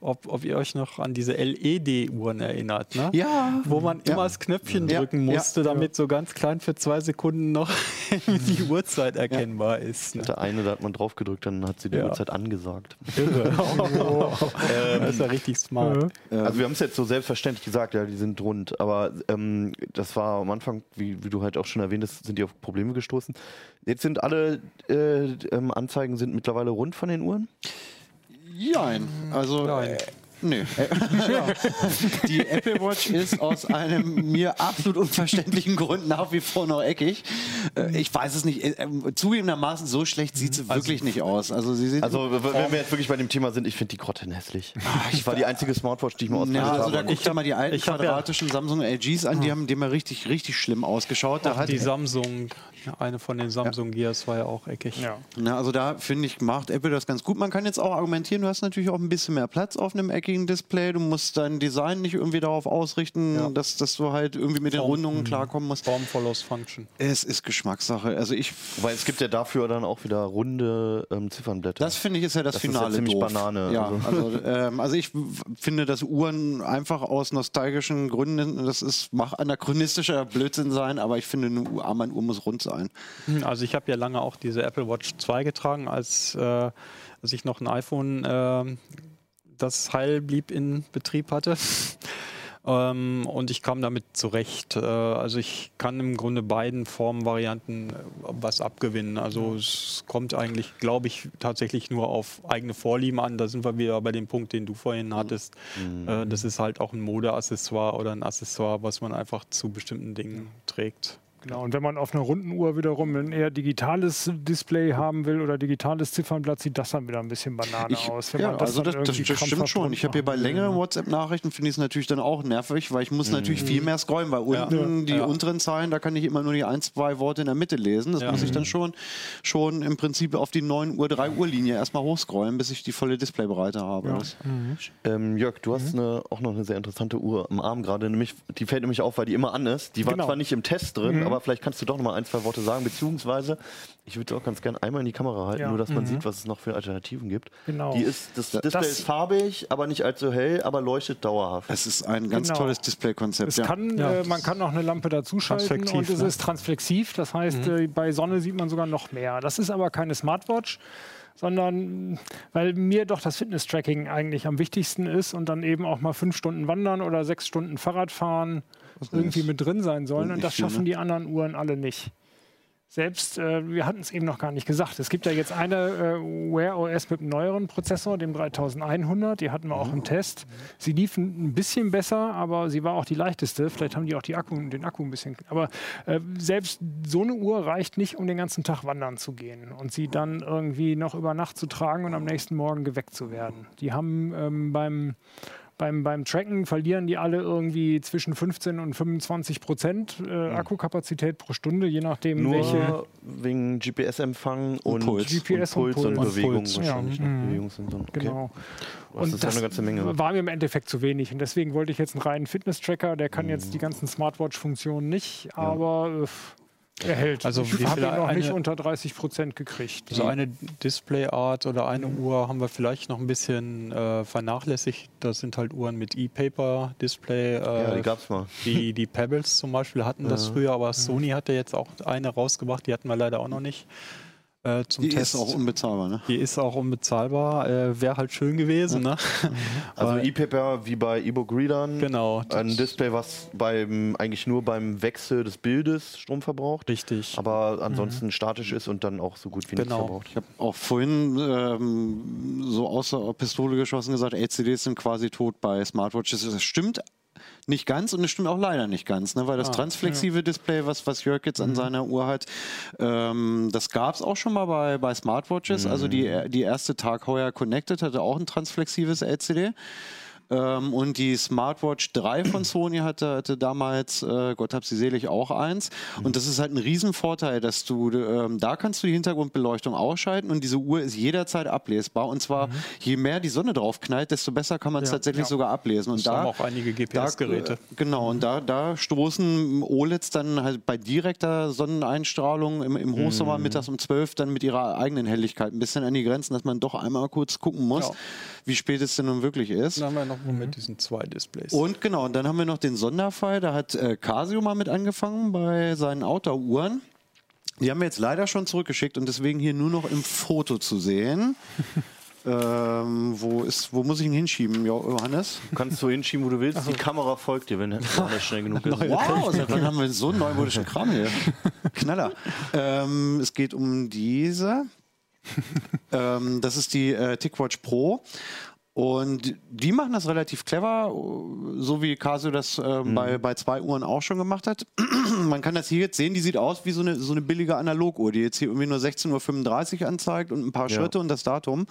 S2: ob, ob ihr euch noch an diese LED-Uhren erinnert, ne?
S3: Ja.
S2: Wo man
S3: Ja.
S2: immer das Knöpfchen
S3: Ja,
S2: drücken
S3: ja,
S2: musste, damit so ganz klein für zwei Sekunden noch die Uhrzeit erkennbar ist. Ne?
S1: Der eine, da hat man drauf gedrückt, dann hat sie die
S2: Ja.
S1: Uhrzeit angesagt.
S2: Irre. das ist ja richtig smart.
S1: Also wir haben es jetzt so selbstverständlich gesagt, ja, die sind rund, aber ähm, das war am Anfang, wie, wie du halt auch schon erwähnt hast, sind die auf Probleme gestoßen. Jetzt sind alle äh, ähm, Anzeigen sind mittlerweile rund von den Uhren.
S3: Jein. Also.
S2: Nein.
S3: Äh, nee. ja. Die Apple Watch ist aus einem mir absolut unverständlichen Grund nach wie vor noch eckig. Äh, ich weiß es nicht. Äh, äh, zugegebenermaßen so schlecht sieht sie wirklich nicht aus. Also sie sieht
S1: Also wenn wir jetzt wirklich bei dem Thema sind, ich finde die Grotten hässlich. Ich war die einzige Smartwatch, die ich mir ausprobiert
S3: ja, also
S1: habe.
S3: da guck dir mal die alten
S2: ich hab ja-
S3: quadratischen Samsung LGs an, die haben dem mal richtig, richtig schlimm ausgeschaut. Da hat,
S2: die Samsung, eine von den Samsung Gears war ja auch eckig.
S4: Ja.
S3: na, also da finde ich, macht Apple das ganz gut. Man kann jetzt auch argumentieren, du hast natürlich auch ein bisschen mehr Platz auf einem eckigen Display. Du musst dein Design nicht irgendwie darauf ausrichten,
S2: Ja.
S3: dass, dass du halt irgendwie mit den
S2: Form-
S3: Rundungen klarkommen musst.
S2: Form follows Function.
S3: Es ist Geschmackssache. Also ich
S1: Weil es gibt ja dafür dann auch wieder runde ähm, Ziffernblätter.
S3: Das finde ich ist ja das,
S1: Das ist ja
S3: Finale
S1: ziemlich
S3: doof.
S1: Banane,
S3: Ja,
S1: also.
S3: also, ähm, also ich finde, dass Uhren einfach aus nostalgischen Gründen, das ist, mag anachronistischer Blödsinn sein, aber ich finde, eine Uhr, Armbanduhr muss rund sein.
S2: Also ich habe ja lange auch diese Apple Watch 2 getragen, als, äh, als ich noch ein iPhone, äh, das heil blieb in Betrieb hatte. ähm, und ich kam damit zurecht. Äh, also ich kann im Grunde beiden Formvarianten äh, was abgewinnen. Also es kommt eigentlich, glaube ich, tatsächlich nur auf eigene Vorlieben an. Da sind wir wieder bei dem Punkt, den du vorhin hattest. Äh, das ist halt auch ein Modeaccessoire oder ein Accessoire, was man einfach zu bestimmten Dingen trägt.
S4: Genau, und wenn man auf einer runden Uhr wiederum ein eher digitales Display haben will oder digitales Ziffernblatt, sieht das dann wieder ein bisschen Banane
S3: Ich,
S4: aus. Wenn
S3: ja,
S4: man
S3: also das, das,
S4: irgendwie
S3: das stimmt schon. Ich habe hier bei längeren WhatsApp-Nachrichten finde ich es natürlich dann auch nervig, weil ich muss natürlich viel mehr scrollen, weil unten die
S2: Ja.
S3: unteren Zeilen, da kann ich immer nur die ein, zwei Worte in der Mitte lesen. Das
S2: Ja.
S3: muss ich dann schon, schon im Prinzip auf die 9 Uhr, 3 Uhr Linie erstmal hochscrollen, bis ich die volle Displaybreite habe. Das-
S1: Ähm, Jörg, du hast eine, auch noch eine sehr interessante Uhr am Arm gerade, nämlich die fällt nämlich auf, weil die immer an ist. Die war
S4: Genau.
S1: zwar nicht im Test drin, aber aber vielleicht kannst du doch noch mal ein, zwei Worte sagen, beziehungsweise ich würde auch ganz gerne einmal in die Kamera halten,
S4: Ja.
S1: nur dass man sieht, was es noch für Alternativen gibt.
S4: Genau.
S1: Die ist, das Display
S4: Das-
S1: ist farbig, aber nicht allzu hell, aber leuchtet dauerhaft.
S3: Es ist ein ganz
S4: Genau.
S3: tolles Displaykonzept.
S4: Es
S3: Ja.
S4: kann,
S2: Ja.
S4: äh, man kann auch eine Lampe dazuschalten und es
S2: ne?
S4: ist transflexiv. Das heißt, äh, bei Sonne sieht man sogar noch mehr. Das ist aber keine Smartwatch, sondern weil mir doch das Fitness-Tracking eigentlich am wichtigsten ist und dann eben auch mal fünf Stunden wandern oder sechs Stunden Fahrrad fahren irgendwie mit drin sein sollen.
S3: Und
S4: das schaffen
S3: ne?
S4: die anderen Uhren alle nicht. Selbst, äh, wir hatten es eben noch gar nicht gesagt, es gibt ja jetzt eine äh, Wear OS mit einem neueren Prozessor, dem 3100, die hatten wir auch im Test. Sie liefen ein bisschen besser, aber sie war auch die leichteste. Vielleicht haben die auch die Akku, den Akku ein bisschen. Aber äh, selbst so eine Uhr reicht nicht, um den ganzen Tag wandern zu gehen und sie dann irgendwie noch über Nacht zu tragen und am nächsten Morgen geweckt zu werden. Die haben ähm, beim beim, beim Tracken verlieren die alle irgendwie zwischen 15 und 25 Prozent äh, Akkukapazität pro Stunde, je nachdem,
S1: Nur
S4: welche.
S1: wegen GPS-Empfang und,
S3: Puls.
S4: GPS
S1: und
S4: und
S1: Puls und,
S4: Puls.
S1: Bewegung
S2: Puls,
S1: wahrscheinlich.
S4: ja.
S1: ne?
S4: Mhm.
S1: Okay.
S4: Genau.
S1: Das ist ja eine ganze Menge.
S4: war mir im Endeffekt zu wenig. Und deswegen wollte ich jetzt einen reinen Fitness-Tracker. Der
S1: Mhm.
S4: kann jetzt die ganzen Smartwatch-Funktionen nicht, aber äh, er hält.
S2: Also
S4: ich habe ihn noch nicht
S2: eine-
S4: unter 30 Prozent gekriegt.
S2: So eine Displayart oder eine Uhr haben wir vielleicht noch ein bisschen äh, vernachlässigt. Das sind halt Uhren mit E-Paper-Display. Äh,
S1: Ja, die gab's mal.
S2: die, die Pebbles zum Beispiel hatten das früher, aber Sony hatte jetzt auch eine rausgebracht, die hatten wir leider auch noch nicht äh, zum
S3: Die
S2: Test.
S3: ist auch unbezahlbar, ne?
S2: die ist auch unbezahlbar. Äh, Wäre halt schön gewesen, ne?
S1: Also E-Paper wie bei E-Book Readern.
S2: Genau.
S1: Ein Display, was beim, eigentlich nur beim Wechsel des Bildes Strom verbraucht,
S2: Richtig.
S1: aber ansonsten statisch ist und dann auch so gut wie nichts
S2: Genau.
S1: verbraucht.
S3: Ich habe auch vorhin ähm, so außer Pistole geschossen gesagt, LCDs sind quasi tot bei Smartwatches. Das stimmt nicht ganz und es stimmt auch leider nicht ganz, ne? weil das
S2: Ah,
S3: transflexive Display, was, was Jörg jetzt an seiner Uhr hat, ähm, das gab es auch schon mal bei, bei Smartwatches. Also die, die erste Tag Heuer Connected hatte auch ein transflexives LCD. Ähm, und die Smartwatch 3 von Sony hatte, hatte damals, äh, Gott hab sie selig, auch eins. Und das ist halt ein Riesenvorteil, dass du, ähm, da kannst du die Hintergrundbeleuchtung ausschalten und diese Uhr ist jederzeit ablesbar. Und zwar, je mehr die Sonne drauf knallt, desto besser kann man es tatsächlich
S4: Ja.
S3: sogar ablesen. Und
S2: Das
S3: da
S2: haben auch einige GPS-Geräte.
S3: äh, Genau, und da, da stoßen OLEDs dann halt bei direkter Sonneneinstrahlung im, im Hochsommer mittags um 12 dann mit ihrer eigenen Helligkeit ein bisschen an die Grenzen, dass man doch einmal kurz gucken muss,
S2: Ja.
S3: Wie spät es denn nun wirklich ist.
S2: Dann haben wir noch mit diesen zwei Displays.
S3: Und genau, und dann haben wir noch den Sonderfall, da hat äh, Casio mal mit angefangen bei seinen Outdoor-Uhren. Die haben wir jetzt leider schon zurückgeschickt und deswegen hier nur noch im Foto zu sehen. ähm, wo, ist, wo muss ich ihn hinschieben, Jo- Johannes?
S1: Du kannst so hinschieben, wo du willst. Die Kamera folgt dir, wenn der schnell genug ist.
S3: Wow, seit wann haben wir so einen neumodischen Kram hier? Knaller. Ähm, es geht um diese. ähm, das ist die äh, TicWatch Pro. Und die machen das relativ clever, so wie Casio das ähm, bei, bei zwei Uhren auch schon gemacht hat. Man kann das hier jetzt sehen, die sieht aus wie so eine, so eine billige Analoguhr, die jetzt hier irgendwie nur 16.35 Uhr anzeigt und ein paar
S1: Ja.
S3: Schritte und das Datum.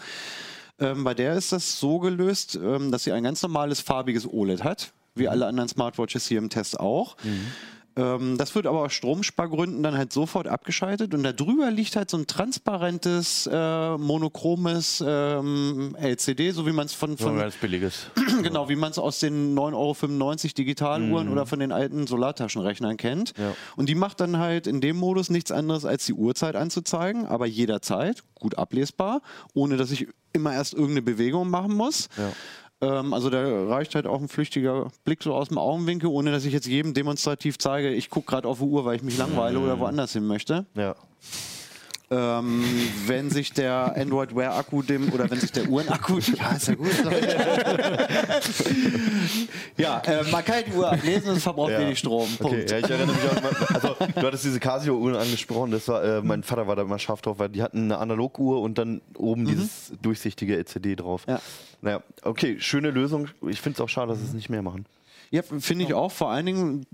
S3: Ähm, bei der ist das so gelöst, ähm, dass sie ein ganz normales farbiges OLED hat, wie alle anderen Smartwatches hier im Test auch. Ähm, das wird aber aus Stromspargründen dann halt sofort abgeschaltet und da drüber liegt halt so ein transparentes, äh, monochromes ähm, LCD, so wie man es von,
S1: So
S3: von
S1: ganz billiges.
S3: genau, wie man es aus den 9,95 Euro Digitaluhren oder von den alten Solartaschenrechnern kennt.
S1: Ja.
S3: Und die macht dann halt in dem Modus nichts anderes, als die Uhrzeit anzuzeigen, aber jederzeit, gut ablesbar, ohne dass ich immer erst irgendeine Bewegung machen muss.
S1: Ja.
S3: Ähm, also da reicht halt auch ein flüchtiger Blick so aus dem Augenwinkel, ohne dass ich jetzt jedem demonstrativ zeige, ich gucke gerade auf die Uhr, weil ich mich langweile oder woanders hin möchte.
S1: Ja.
S3: Ähm, wenn sich der Android Wear Akku dem oder wenn sich der Uhrenakku ja ist ja gut ja äh, man kann die Uhr ablesen und es verbraucht
S1: Ja.
S3: wenig Strom
S1: Okay,
S3: Punkt
S1: ja, ich erinnere mich auch mal, also du hattest diese Casio-Uhren angesprochen, das war, äh, mein Vater war da immer scharf drauf, weil die hatten eine Analoguhr und dann oben dieses durchsichtige LCD drauf.
S3: Ja.
S1: Naja, okay, schöne Lösung. Ich finde es auch schade, dass sie es nicht mehr machen.
S3: Ja, finde ich auch. Vor allen Dingen,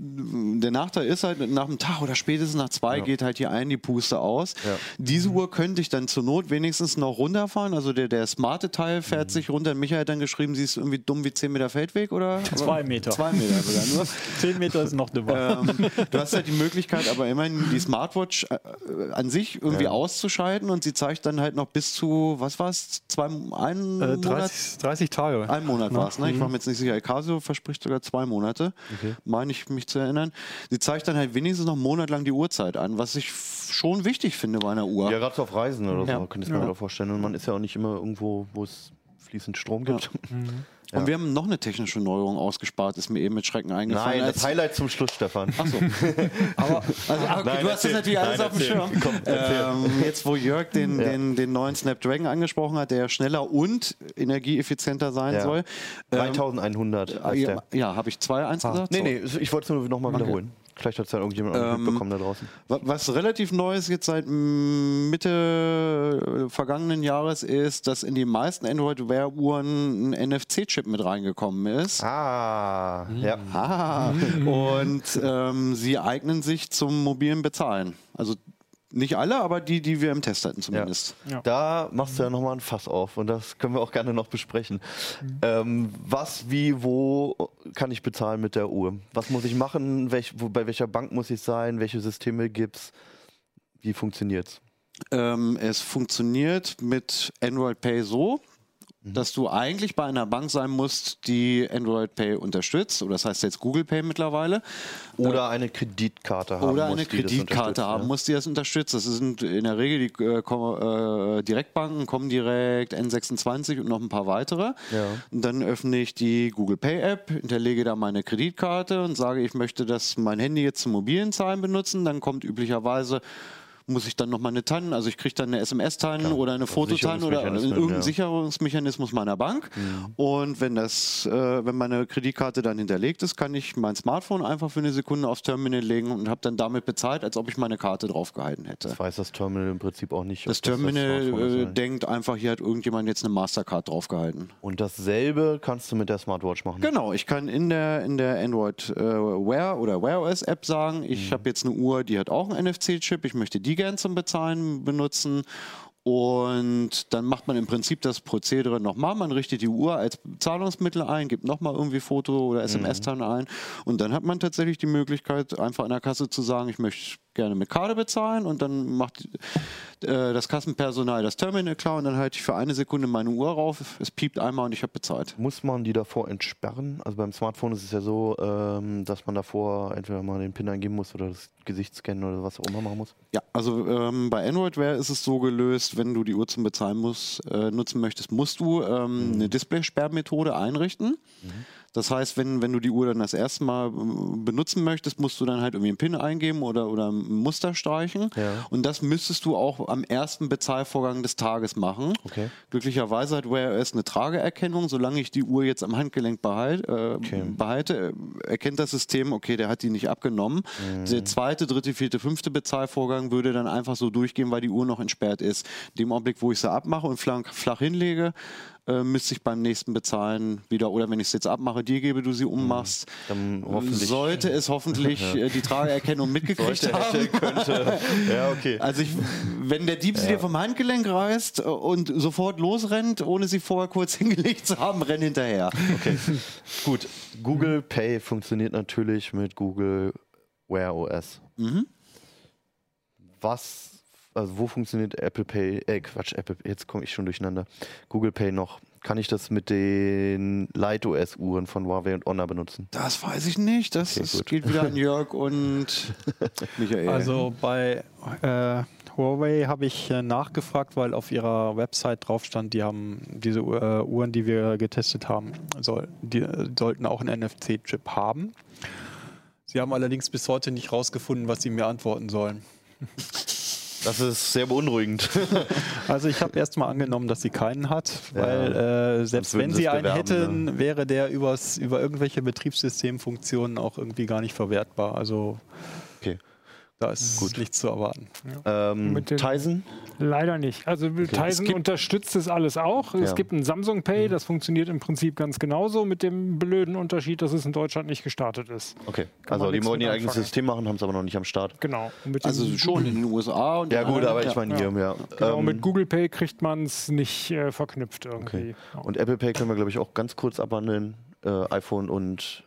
S3: der Nachteil ist halt, nach einem Tag oder spätestens nach zwei
S1: Ja.
S3: geht halt hier ein die Puste aus.
S1: Ja.
S3: Diese Uhr könnte ich dann zur Not wenigstens noch runterfahren. Also der, der smarte Teil fährt
S1: Mhm.
S3: sich runter. Michael hat dann geschrieben, sie ist irgendwie dumm wie 10 Meter Feldweg, oder?
S2: Zwei Meter.
S3: Zwei Meter sogar nur.
S2: Zehn Meter ist noch dümmer.
S3: ähm, du hast halt die Möglichkeit, aber immerhin die Smartwatch äh, äh, an sich irgendwie auszuschalten und sie zeigt dann halt noch bis zu, was war es, zwei, einen
S2: Äh,
S3: Monat?
S2: 30, 30 Tage.
S3: Ein Monat war es, ne? Ich war
S2: Mhm.
S3: mir jetzt nicht sicher. Casio verspricht sogar zwei zwei Monate,
S1: Okay.
S3: meine ich mich zu erinnern. Sie zeigt dann halt wenigstens noch einen Monat lang die Uhrzeit an, was ich schon wichtig finde bei einer Uhr.
S1: Ja, gerade so auf Reisen oder so,
S3: Ja.
S1: könnte ich mir ja. vorstellen. Und man ist ja auch nicht immer irgendwo, wo es fließend Strom gibt.
S3: Und
S1: Ja.
S3: wir haben noch eine technische Neuerung ausgespart, ist mir eben mit Schrecken eingefallen.
S1: Nein, das Highlight zum Schluss, Stefan.
S3: Achso. Aber, also, ah, okay,
S1: Nein,
S3: du hast das natürlich alles
S1: Nein,
S3: auf dem. Schirm.
S1: Komm,
S3: ähm, jetzt, wo Jörg den,
S1: Ja.
S3: den, den neuen Snapdragon angesprochen hat, der schneller und energieeffizienter sein
S1: Ja.
S3: soll. Ähm,
S1: 3100
S3: ah,
S1: heißt
S3: ja, habe ich 2-1 gesagt?
S1: Nee,
S3: So.
S1: nee, ich wollte es nur nochmal wiederholen. Vielleicht hat es ja irgendjemand ähm, mitbekommen da draußen.
S3: Wa- Was relativ neu ist jetzt seit mm, Mitte äh, vergangenen Jahres ist, dass in die meisten Android Wear Uhren ein NFC-Chip mit reingekommen ist.
S1: Ah, ja.
S3: Ah, und ähm, sie eignen sich zum mobilen Bezahlen. Also nicht alle, aber die, die wir im Test hatten zumindest.
S1: Da machst du ja nochmal ein Fass auf und das können wir auch gerne noch besprechen. Ähm, was, wie, wo kann ich bezahlen mit der Uhr? Was muss ich machen? Welch, wo, bei welcher Bank muss ich sein? Welche Systeme gibt's? Wie funktioniert's?
S3: Ähm, es funktioniert mit Android Pay so,
S1: Mhm.
S3: dass du eigentlich bei einer Bank sein musst, die Android Pay unterstützt. Oder das heißt jetzt Google Pay mittlerweile.
S1: Oder eine Kreditkarte haben
S3: Oder
S1: muss,
S3: eine Kreditkarte haben
S1: ja?
S3: muss, die das unterstützt. Das sind in der Regel die äh, äh, Direktbanken, Comdirect, N26 und noch ein paar weitere.
S1: Ja.
S3: Und dann öffne ich die Google Pay App, hinterlege da meine Kreditkarte und sage, ich möchte das mein Handy jetzt zum mobilen Zahlen benutzen. Dann kommt üblicherweise muss ich dann nochmal eine TAN, also ich kriege dann eine SMS-TAN oder eine
S1: Also
S3: Fototan oder irgendeinen
S1: ja.
S3: Sicherungsmechanismus meiner Bank. Und wenn das, äh, wenn meine Kreditkarte dann hinterlegt ist, kann ich mein Smartphone einfach für eine Sekunde aufs Terminal legen und habe dann damit bezahlt, als ob ich meine Karte draufgehalten hätte.
S1: Das weiß das Terminal im Prinzip auch nicht.
S3: Das Terminal
S1: ist,
S3: äh, denkt einfach, hier hat irgendjemand jetzt eine Mastercard draufgehalten.
S1: Und dasselbe kannst du mit der Smartwatch machen.
S3: Genau, ich kann in der, in der Android äh, Wear oder Wear OS App sagen, ich habe jetzt eine Uhr, die hat auch einen NFC-Chip, ich möchte die gern zum Bezahlen benutzen. Und dann macht man im Prinzip das Prozedere nochmal. Man richtet die Uhr als Zahlungsmittel ein, gibt nochmal irgendwie Foto oder SMS-TAN ein. Und dann hat man tatsächlich die Möglichkeit, einfach an der Kasse zu sagen, ich möchte gerne mit Karte bezahlen. Und dann macht äh, das Kassenpersonal das Terminal klar und dann halte ich für eine Sekunde meine Uhr rauf. Es piept einmal und ich habe bezahlt.
S1: Muss man die davor entsperren? Also beim Smartphone ist es ja so, ähm, dass man davor entweder mal den PIN eingeben muss oder das Gesicht scannen oder was auch immer machen muss.
S3: Ja, also ähm, bei Android Wear ist es so gelöst, wenn du die Uhr zum Bezahlen musst, äh, nutzen möchtest, musst du ähm, eine Display-Sperrmethode einrichten. Das heißt, wenn, wenn du die Uhr dann das erste Mal äh, benutzen möchtest, musst du dann halt irgendwie einen PIN eingeben oder, oder ein Muster streichen.
S1: Ja.
S3: Und das müsstest du auch am ersten Bezahlvorgang des Tages machen.
S1: Okay.
S3: Glücklicherweise hat Wear OS eine Trageerkennung. Solange ich die Uhr jetzt am Handgelenk behalt, äh, behalte, äh, erkennt das System, okay, der hat die nicht abgenommen. Der zweite, dritte, vierte, fünfte Bezahlvorgang würde dann einfach so durchgehen, weil die Uhr noch entsperrt ist. In dem Augenblick, wo ich sie abmache und flach, flach hinlege, äh, müsste ich beim nächsten Bezahlen wieder, oder wenn ich es jetzt abmache, dir gebe, du sie ummachst,
S1: Dann hoffentlich.
S3: sollte es hoffentlich äh, die Trageerkennung mitgekriegt
S1: Sollte,
S3: haben.
S1: hätte, könnte. Ja, okay.
S3: Also ich, wenn der Dieb sie dir vom Handgelenk reißt äh, und sofort losrennt, ohne sie vorher kurz hingelegt zu haben, renn hinterher.
S1: Okay, gut. Google Pay funktioniert natürlich mit Google Wear OS. Was, also wo funktioniert Apple Pay, äh Quatsch, Apple, jetzt komme ich schon durcheinander. Google Pay noch. Kann ich das mit den Light OS Uhren von Huawei und Honor benutzen?
S3: Das weiß ich nicht. Das,
S1: Okay,
S3: das geht wieder an Jörg und Michael.
S2: Also bei äh, Huawei habe ich äh, nachgefragt, weil auf ihrer Website drauf stand, die haben diese äh, Uhren, die wir getestet haben, soll, die äh, sollten auch einen NFC-Chip haben. Sie haben allerdings bis heute nicht rausgefunden, was sie mir antworten sollen.
S1: Das ist sehr beunruhigend.
S2: Also ich habe erst mal angenommen, dass sie keinen hat,
S1: Ja.
S2: weil äh, selbst wenn
S1: sie
S2: einen hätten, wäre der übers, über irgendwelche Betriebssystemfunktionen auch irgendwie gar nicht verwertbar. Also
S1: Okay.
S2: Da ist nichts zu erwarten.
S1: Ähm,
S4: Mit den-
S1: Tyson?
S4: Leider nicht. Also Tizen
S2: gibt-
S4: unterstützt das alles auch. Es
S1: Ja.
S4: gibt ein Samsung Pay, das funktioniert im Prinzip ganz genauso, mit dem blöden Unterschied, dass es in Deutschland nicht gestartet ist.
S1: Okay.
S4: Kann
S1: Also die wollen ihr eigenes. System machen, haben es aber noch nicht am Start.
S4: Genau.
S3: Also schon in den USA. Und
S1: Ja
S3: in
S1: gut, aber ich meine hier, ja.
S4: Genau,
S1: Ähm,
S4: mit Google Pay kriegt man es nicht äh, verknüpft irgendwie.
S1: Okay. Und Apple Pay können wir, glaube ich, auch ganz kurz abhandeln. Äh, iPhone und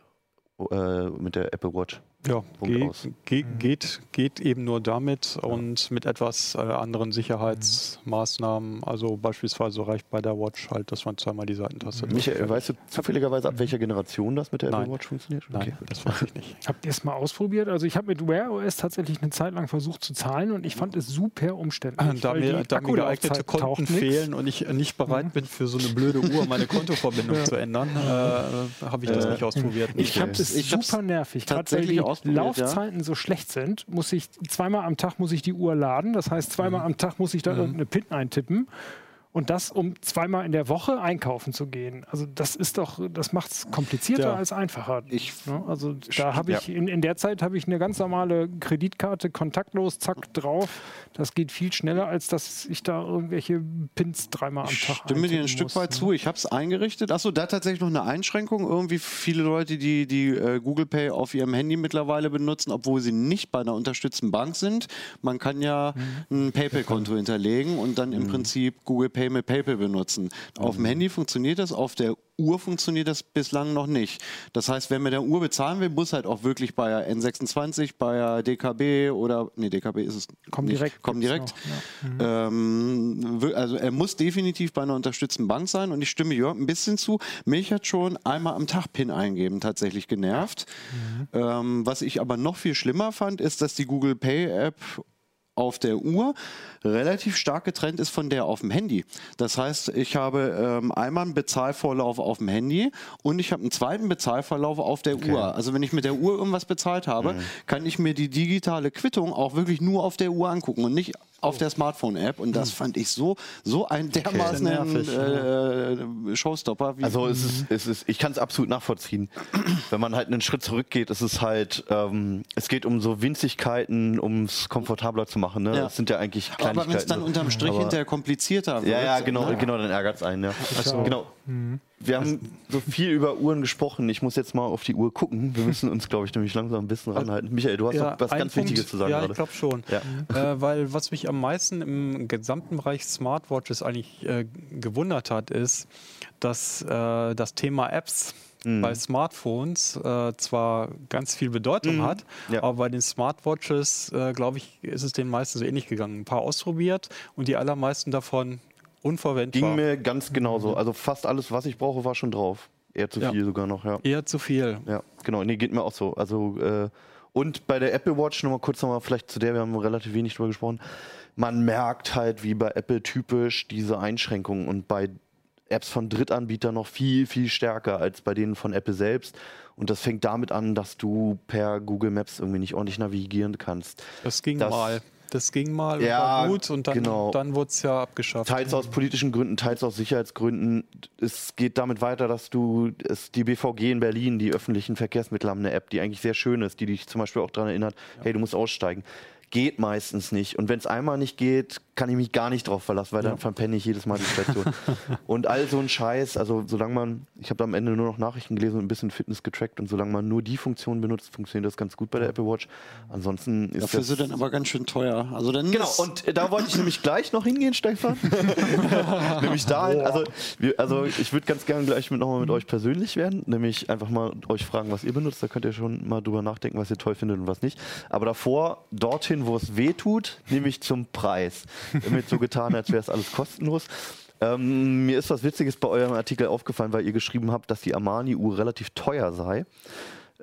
S1: äh, mit der Apple Watch.
S2: Ja, ge
S1: aus.
S2: ge geht, geht eben nur damit und mit etwas äh, anderen Sicherheitsmaßnahmen. Also beispielsweise reicht bei der Watch halt, dass man zweimal die Seitentaste drückt.
S1: Michael, weißt du zufälligerweise, ab welcher Generation das mit der Apple
S2: Nein.
S1: Watch funktioniert?
S2: Nein, das weiß ich nicht.
S4: Habt ihr es mal ausprobiert? Also ich habe mit Wear OS tatsächlich eine Zeit lang versucht zu zahlen und ich fand es super umständlich.
S2: Da
S4: weil
S2: mir,
S4: die
S2: da mir geeignete Konten fehlen und ich nicht bereit bin, für so eine blöde Uhr meine Kontoverbindung zu ändern, äh, habe ich das
S1: Äh,
S2: nicht ausprobiert.
S4: Ich habe es super nervig.
S3: Tatsächlich
S4: die
S3: ausprobiert, ja.
S4: Laufzeiten so schlecht sind, muss ich zweimal am Tag muss ich die Uhr laden. Das heißt, zweimal
S3: Mhm.
S4: am Tag muss ich da irgendeine PIN eintippen. Und das, um zweimal in der Woche einkaufen zu gehen. Also das ist doch, das macht es komplizierter
S2: Ja.
S4: als einfacher.
S3: Ich-
S4: Ne? Also da habe ich, in, in der Zeit habe ich eine ganz normale Kreditkarte, kontaktlos, zack, drauf. Das geht viel schneller, als dass ich da irgendwelche Pins dreimal am
S3: Ich
S4: Tag
S3: stimme dir ein
S4: eintippen
S3: Stück
S4: muss,
S3: weit
S4: ne?
S3: zu. Ich habe es eingerichtet. Achso, da tatsächlich noch eine Einschränkung. Irgendwie viele Leute, die, die äh, Google Pay auf ihrem Handy mittlerweile benutzen, obwohl sie nicht bei einer unterstützten Bank sind. Man kann ja
S4: Mhm.
S3: ein PayPal-Konto hinterlegen und dann im Prinzip Google Pay mit PayPal benutzen. Auf
S4: Mhm.
S3: dem Handy funktioniert das, auf der Uhr funktioniert das bislang noch nicht. Das heißt, wer mit der Uhr bezahlen will, muss halt auch wirklich bei der N26, bei DKB oder, nee, DKB ist es
S4: Comdirect.
S3: Comdirect.
S4: noch,
S3: Ähm, wir- also er muss definitiv bei einer unterstützten Bank sein und ich stimme Jörg ein bisschen zu. Mich hat schon einmal am Tag PIN eingeben tatsächlich genervt. Ähm, was ich aber noch viel schlimmer fand, ist, dass die Google Pay App auf der Uhr relativ stark getrennt ist von der auf dem Handy. Das heißt, ich habe ähm, einmal einen Bezahlvorlauf auf dem Handy und ich habe einen zweiten Bezahlverlauf auf der Uhr. Also wenn ich mit der Uhr irgendwas bezahlt habe, kann ich mir die digitale Quittung auch wirklich nur auf der Uhr angucken und nicht auf der Smartphone-App. Und das fand ich so, so ein dermaßen
S2: nervig,
S3: äh, Showstopper. Wie
S1: Also es ist, es ist, ich kann es absolut nachvollziehen. Wenn man halt einen Schritt zurückgeht, ist es halt, ähm, es geht um so Winzigkeiten, um es komfortabler zu machen. Ne?
S3: Ja.
S1: Das sind ja eigentlich Kleinigkeiten.
S3: aber wenn es dann unterm Strich hinterher komplizierter wird.
S1: Ja, ja, genau,
S3: ne?
S1: genau, dann ärgert es einen. Ja. Genau. Wir haben so viel über Uhren gesprochen. Ich muss jetzt mal auf die Uhr gucken. Wir müssen uns, glaube ich, nämlich langsam ein bisschen ranhalten. Michael, du hast noch was ganz
S2: Punkt-
S1: Wichtiges zu sagen
S2: Ja,
S1: gerade.
S2: ich glaube schon.
S1: Ja.
S2: Äh, weil was mich am meisten im gesamten Bereich Smartwatches eigentlich äh, gewundert hat, ist, dass äh, das Thema Apps
S1: Mhm.
S2: bei Smartphones äh, zwar ganz viel Bedeutung hat,
S1: Ja.
S2: aber bei den Smartwatches, äh, glaube ich, ist es den meisten so ähnlich gegangen. Ein paar ausprobiert und die allermeisten davon unverwendbar.
S1: Ging mir ganz genauso. Also fast alles, was ich brauche, war schon drauf. Eher zu
S2: Ja.
S1: viel sogar noch, ja.
S2: Eher zu viel.
S1: Ja, genau. Nee, geht mir auch so. Also, äh, und bei der Apple Watch, nochmal kurz nochmal vielleicht zu der, wir haben relativ wenig drüber gesprochen. Man merkt halt, wie bei Apple typisch, diese Einschränkungen und bei Apps von Drittanbietern noch viel, viel stärker als bei denen von Apple selbst. Und das fängt damit an, dass du per Google Maps irgendwie nicht ordentlich navigieren kannst.
S2: Das ging
S1: Das-
S2: mal. Das ging mal und
S1: Ja,
S2: war gut und dann,
S1: genau.
S2: dann wurde es ja abgeschafft.
S1: Teils aus politischen Gründen, teils aus Sicherheitsgründen. Es geht damit weiter, dass du es, die BVG in Berlin, die öffentlichen Verkehrsmittel haben eine App, die eigentlich sehr schön ist, die dich zum Beispiel auch daran erinnert, hey, du musst aussteigen. Geht meistens nicht. Und wenn es einmal nicht geht, kann ich mich gar nicht drauf verlassen, weil dann verpenne ich jedes Mal die Station. und all so ein Scheiß, also solange man, ich habe am Ende nur noch Nachrichten gelesen und ein bisschen Fitness getrackt und solange man nur die Funktion benutzt, funktioniert das ganz gut bei der Apple Watch. Ansonsten ist
S3: Dafür
S1: das
S3: sind dann aber ganz schön teuer. Also dann
S1: Genau, und äh, da wollte ich nämlich gleich noch hingehen, Stefan. nämlich dahin, also, wir, also ich würde ganz gerne gleich nochmal mit euch persönlich werden, nämlich einfach mal euch fragen, was ihr benutzt. Da könnt ihr schon mal drüber nachdenken, was ihr toll findet und was nicht. Aber davor dorthin, wo es weh tut, nämlich zum Preis. Jetzt so getan, als wäre es alles kostenlos. Ähm, mir ist was Witziges bei eurem Artikel aufgefallen, weil ihr geschrieben habt, dass die Armani-Uhr relativ teuer sei.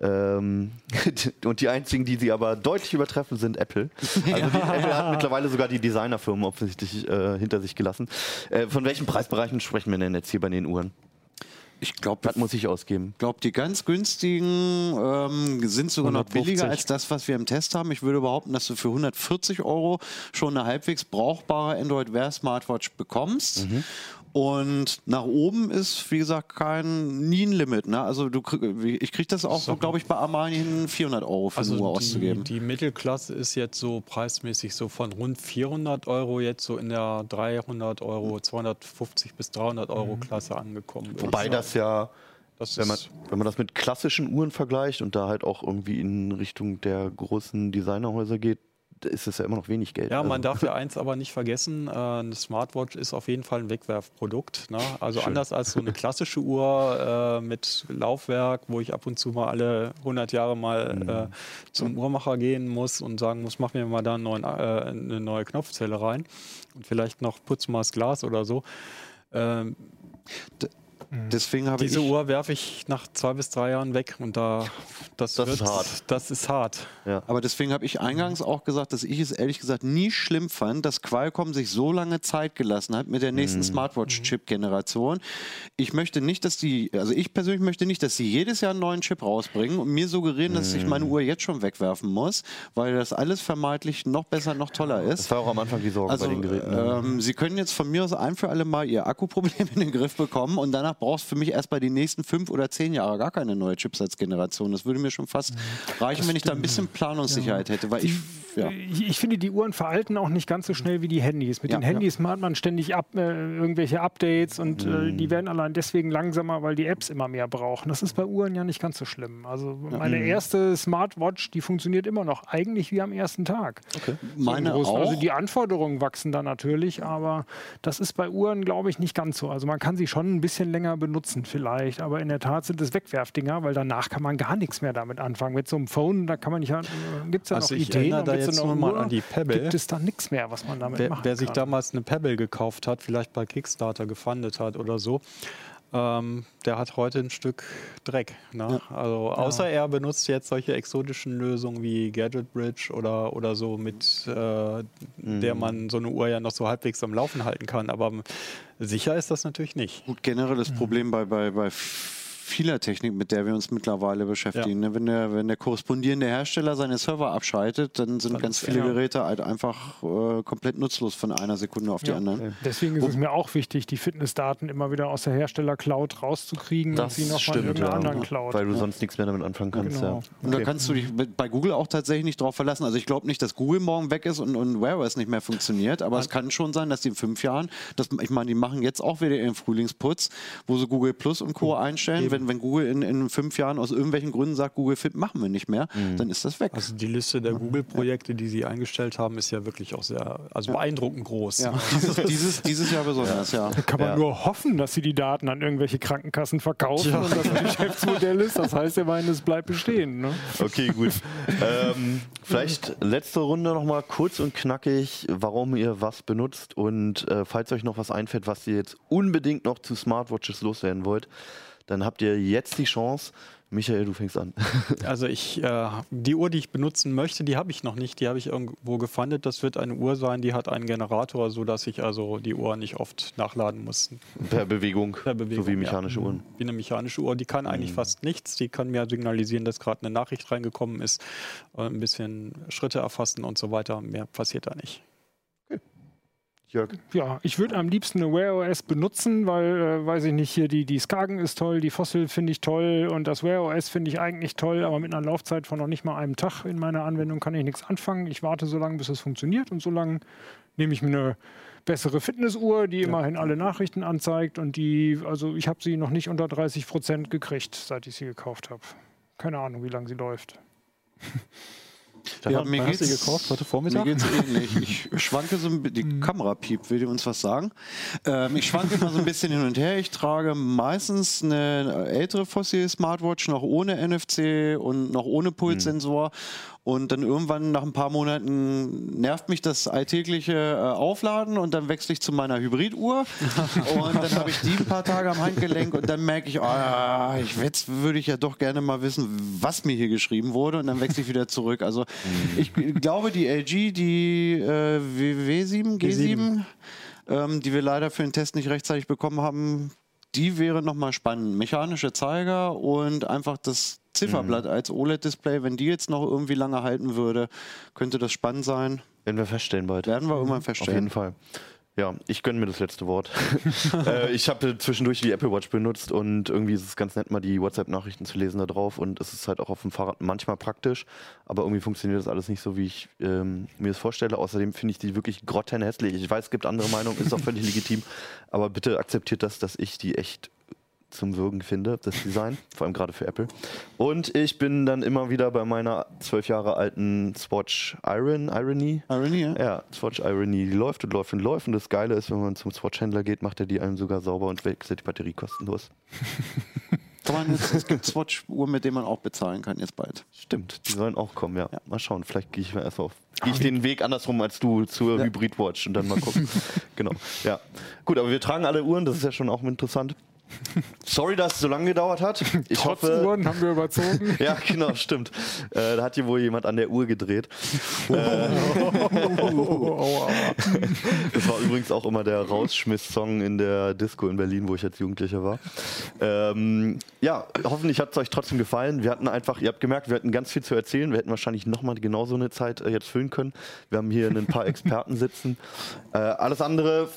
S1: Ähm, und die einzigen, die sie aber deutlich übertreffen, sind Apple. Also die, Apple hat mittlerweile sogar die Designerfirmen offensichtlich äh, hinter sich gelassen. Äh, von welchen Preisbereichen sprechen wir denn jetzt hier bei den Uhren?
S3: Ich glaube,
S1: Was muss ich ausgeben?
S3: glaube, die ganz günstigen ähm, sind sogar noch
S2: 150.
S3: billiger als das, was wir im Test haben. Ich würde behaupten, dass du für 140 Euro schon eine halbwegs brauchbare Android Wear Smartwatch bekommst.
S1: Mhm.
S3: Und nach oben ist, wie gesagt, kein nie ein Limit. Ne? Also du krieg, ich kriege das auch, glaube ich, bei Armani hin 400 Euro für eine Uhr
S2: Also die,
S3: auszugeben.
S2: die Mittelklasse ist jetzt so preismäßig so von rund 400 Euro jetzt so in der 300 Euro, 250 bis 300 Euro Klasse angekommen.
S1: Wobei das ja,
S2: das
S1: wenn man, wenn man das mit klassischen Uhren vergleicht und da halt auch irgendwie in Richtung der großen Designerhäuser geht, ist es ja immer noch wenig Geld.
S2: Ja,
S1: Also,
S2: man darf ja eins aber nicht vergessen, äh, eine Smartwatch ist auf jeden Fall ein Wegwerfprodukt. Ne? Also anders als so eine klassische Uhr äh, mit Laufwerk, wo ich ab und zu mal alle 100 Jahre mal
S1: Mhm.
S2: äh, zum Uhrmacher gehen muss und sagen muss, mach mir mal da neuen, äh, eine neue Knopfzelle rein und vielleicht noch putz mal das Glas oder so. Ähm,
S3: Deswegen habe ich.
S2: diese Uhr werfe ich nach zwei bis drei Jahren weg und da das,
S1: Das ist
S2: wird,
S1: hart.
S2: Das ist hart.
S3: Aber deswegen habe ich eingangs auch gesagt, dass ich es ehrlich gesagt nie schlimm fand, dass Qualcomm sich so lange Zeit gelassen hat mit der nächsten Smartwatch-Chip-Generation. Ich möchte nicht, dass die, also ich persönlich möchte nicht, dass sie jedes Jahr einen neuen Chip rausbringen und mir suggerieren, dass ich meine Uhr jetzt schon wegwerfen muss, weil das alles vermeintlich noch besser, noch toller ist.
S1: Das war auch am Anfang die Sorge
S3: Also,
S1: bei den Geräten. ne?
S3: ähm, Sie können jetzt von mir aus ein für alle Mal Ihr Akkuproblem in den Griff bekommen und danach brauchst du für mich erst bei den nächsten fünf oder zehn Jahren gar keine neue Chipsatzgeneration. Das würde mir schon fast reichen, wenn ich da ein bisschen Planungssicherheit hätte, weil ich, ja.
S4: Ich, ich finde, die Uhren veralten auch nicht ganz so schnell wie die Handys. Mit
S3: Ja,
S4: den Handys hat man ständig ab, äh, irgendwelche Updates und
S1: Mhm.
S4: äh, die werden allein deswegen langsamer, weil die Apps immer mehr brauchen. Das ist bei Uhren ja nicht ganz so schlimm. Also meine
S1: Mhm.
S4: erste Smartwatch, die funktioniert immer noch eigentlich wie am ersten Tag.
S3: meine
S4: Im Großen. Also
S3: auch.
S4: die Anforderungen wachsen da natürlich, aber das ist bei Uhren, glaube ich, nicht ganz so. Also man kann sie schon ein bisschen länger benutzen vielleicht, aber in der Tat sind es Wegwerfdinger, weil danach kann man gar nichts mehr damit anfangen. Mit so einem Phone, da kann man nicht, äh, gibt es ja
S2: Also
S4: noch Ideen.
S2: da
S4: so
S2: jetzt
S4: einer
S2: nur mal an die Pebble.
S4: Gibt es da nichts mehr, was man damit
S2: Wer,
S4: machen
S2: wer sich
S4: kann.
S2: damals eine Pebble gekauft hat, vielleicht bei Kickstarter gefundet hat oder so, ähm, der hat heute ein Stück Dreck. Ne? Also außer er benutzt jetzt solche exotischen Lösungen wie Gadget Bridge oder, oder so, mit äh, der man so eine Uhr ja noch so halbwegs am Laufen halten kann. Aber sicher ist das natürlich nicht.
S3: Gut, generell das Problem bei, bei, bei vieler Technik, mit der wir uns mittlerweile beschäftigen. Ne? Wenn, der, wenn der korrespondierende Hersteller seine Server abschaltet, dann sind
S2: Dann
S3: ganz
S2: ist-
S3: viele
S4: ja.
S3: Geräte halt einfach äh, komplett nutzlos von einer Sekunde auf die
S4: Ja.
S3: andere.
S4: Deswegen ist es mir auch wichtig, die Fitnessdaten immer wieder aus der Hersteller-Cloud rauszukriegen und sie nochmal in irgendeiner
S1: ja.
S4: anderen Cloud.
S1: Weil du sonst nichts mehr damit anfangen kannst.
S4: Genau.
S1: Ja.
S3: Und da
S1: Okay.
S3: kannst du dich bei Google auch tatsächlich nicht drauf verlassen. Also ich glaube nicht, dass Google morgen weg ist und, und Wear OS nicht mehr funktioniert, aber es kann schon sein, dass die in fünf Jahren, das, ich meine, die machen jetzt auch wieder ihren Frühlingsputz, wo sie Google Plus und Co. einstellen. Wenn, wenn Google in, in fünf Jahren aus irgendwelchen Gründen sagt, Google Fit machen wir nicht mehr, dann ist das weg.
S2: Also die Liste der Google-Projekte, die sie eingestellt haben, ist ja wirklich auch sehr, also beeindruckend groß.
S3: ja, dieses, dieses, dieses Jahr besonders, ja.
S4: Kann man
S1: Ja.
S4: nur hoffen, dass sie die Daten an irgendwelche Krankenkassen verkaufen und das ein Geschäftsmodell ist. Das heißt immerhin, es bleibt bestehen. Ne?
S1: Okay, gut. ähm, vielleicht letzte Runde nochmal kurz und knackig, warum ihr was benutzt und äh, falls euch noch was einfällt, was ihr jetzt unbedingt noch zu Smartwatches loswerden wollt, dann habt ihr jetzt die Chance. Michael, du fängst an.
S2: Also ich, äh, die Uhr, die ich benutzen möchte, die habe ich noch nicht. Die habe ich irgendwo gefundet. Das wird eine Uhr sein, die hat einen Generator, sodass ich also die Uhr nicht oft nachladen muss.
S1: Per Bewegung,
S2: Per Bewegung,
S1: so wie
S2: ja.
S1: mechanische Uhren.
S2: Wie eine mechanische Uhr. Die kann eigentlich fast nichts. Die kann mir signalisieren, dass gerade eine Nachricht reingekommen ist, äh, ein bisschen Schritte erfassen und so weiter. Mehr passiert da nicht.
S1: Jörg.
S4: Ja, ich würde am liebsten eine Wear OS benutzen, weil, äh, weiß ich nicht, hier die, die Skagen ist toll, die Fossil finde ich toll und das Wear OS finde ich eigentlich toll, aber mit einer Laufzeit von noch nicht mal einem Tag in meiner Anwendung kann ich nichts anfangen. Ich warte so lange, bis es funktioniert und so lange nehme ich mir eine bessere Fitnessuhr, die immerhin alle Nachrichten anzeigt und die, also ich habe sie noch nicht unter 30 Prozent gekriegt, seit ich sie gekauft habe. Keine Ahnung, wie lange sie läuft.
S3: Ja, mir
S2: hast du gekauft? Heute Vormittag?
S3: Mir geht's ähnlich. Ich schwanke so ein bisschen, die Kamera piept, will die uns was sagen? Ähm, ich schwanke immer so ein bisschen hin und her. Ich trage meistens eine ältere Fossil Smartwatch noch ohne NFC und noch ohne Pulssensor. Und dann irgendwann nach ein paar Monaten nervt mich das alltägliche äh, Aufladen und dann wechsle ich zu meiner Hybriduhr. und dann habe ich die ein paar Tage am Handgelenk und dann merke ich, ah, ich, jetzt würde ich ja doch gerne mal wissen, was mir hier geschrieben wurde. Und dann wechsle ich wieder zurück. Also ich glaube, die LG, die äh, W- W7, G7, ähm, die wir leider für den Test nicht rechtzeitig bekommen haben, die wäre nochmal spannend. Mechanische Zeiger und einfach das Zifferblatt als OLED-Display, wenn die jetzt noch irgendwie lange halten würde, könnte das spannend sein.
S1: Werden wir feststellen bald.
S3: Werden wir irgendwann
S1: Auf
S3: feststellen.
S1: jeden Fall. Ja, ich gönne mir das letzte Wort. äh, ich habe zwischendurch die Apple Watch benutzt und irgendwie ist es ganz nett, mal die WhatsApp-Nachrichten zu lesen da drauf und es ist halt auch auf dem Fahrrad manchmal praktisch, aber irgendwie funktioniert das alles nicht so, wie ich ähm, mir das vorstelle. Außerdem finde ich die wirklich grottenhässlich. Ich weiß, es gibt andere Meinungen, ist auch völlig legitim, aber bitte akzeptiert das, dass ich die echt zum Würgen finde, das Design, vor allem gerade für Apple. Und ich bin dann immer wieder bei meiner zwölf Jahre alten Swatch Iron, Irony.
S3: Irony, ja?
S1: Ja, Swatch Irony, die läuft und läuft und läuft. Und das Geile ist, wenn man zum Swatch-Händler geht, macht er die einem sogar sauber und wechselt die Batterie kostenlos.
S3: Man jetzt, es gibt Swatch-Uhren, mit denen man auch bezahlen kann jetzt bald.
S1: Stimmt, die sollen auch kommen, ja. Mal schauen, vielleicht gehe ich mal erst auf. Gehe ich den Weg andersrum als du zur
S3: Ja.
S1: Hybrid Watch und dann mal gucken. genau, ja. Gut, aber wir tragen alle Uhren, das ist ja schon auch interessant. Sorry, dass es so lange gedauert hat. Ich
S4: Trotz
S1: hoffe.
S4: Uhren haben wir überzogen.
S1: Ja, genau, stimmt. Äh, da hat hier wohl jemand an der Uhr gedreht.
S4: Oh,
S1: Das war übrigens auch immer der Rausschmiss-Song in der Disco in Berlin, wo ich als Jugendlicher war. Ähm, ja, hoffentlich hat es euch trotzdem gefallen. Wir hatten einfach, ihr habt gemerkt, wir hatten ganz viel zu erzählen. Wir hätten wahrscheinlich nochmal genauso eine Zeit äh, jetzt füllen können. Wir haben hier ein paar Experten sitzen. Äh, alles andere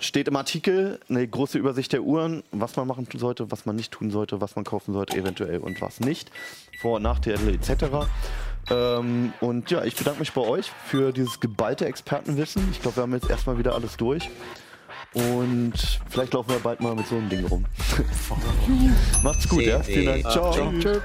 S1: steht im Artikel, eine große Übersicht der Uhren, was man machen sollte, was man nicht tun sollte, was man kaufen sollte, eventuell und was nicht. Vor- und Nachteile etc. Ähm, und ja, ich bedanke mich bei euch für dieses geballte Expertenwissen. Ich glaube, wir haben jetzt erstmal wieder alles durch. Und vielleicht laufen wir bald mal mit so einem Ding rum. Macht's gut, ja? Vielen Dank. Ciao.
S6: Ciao.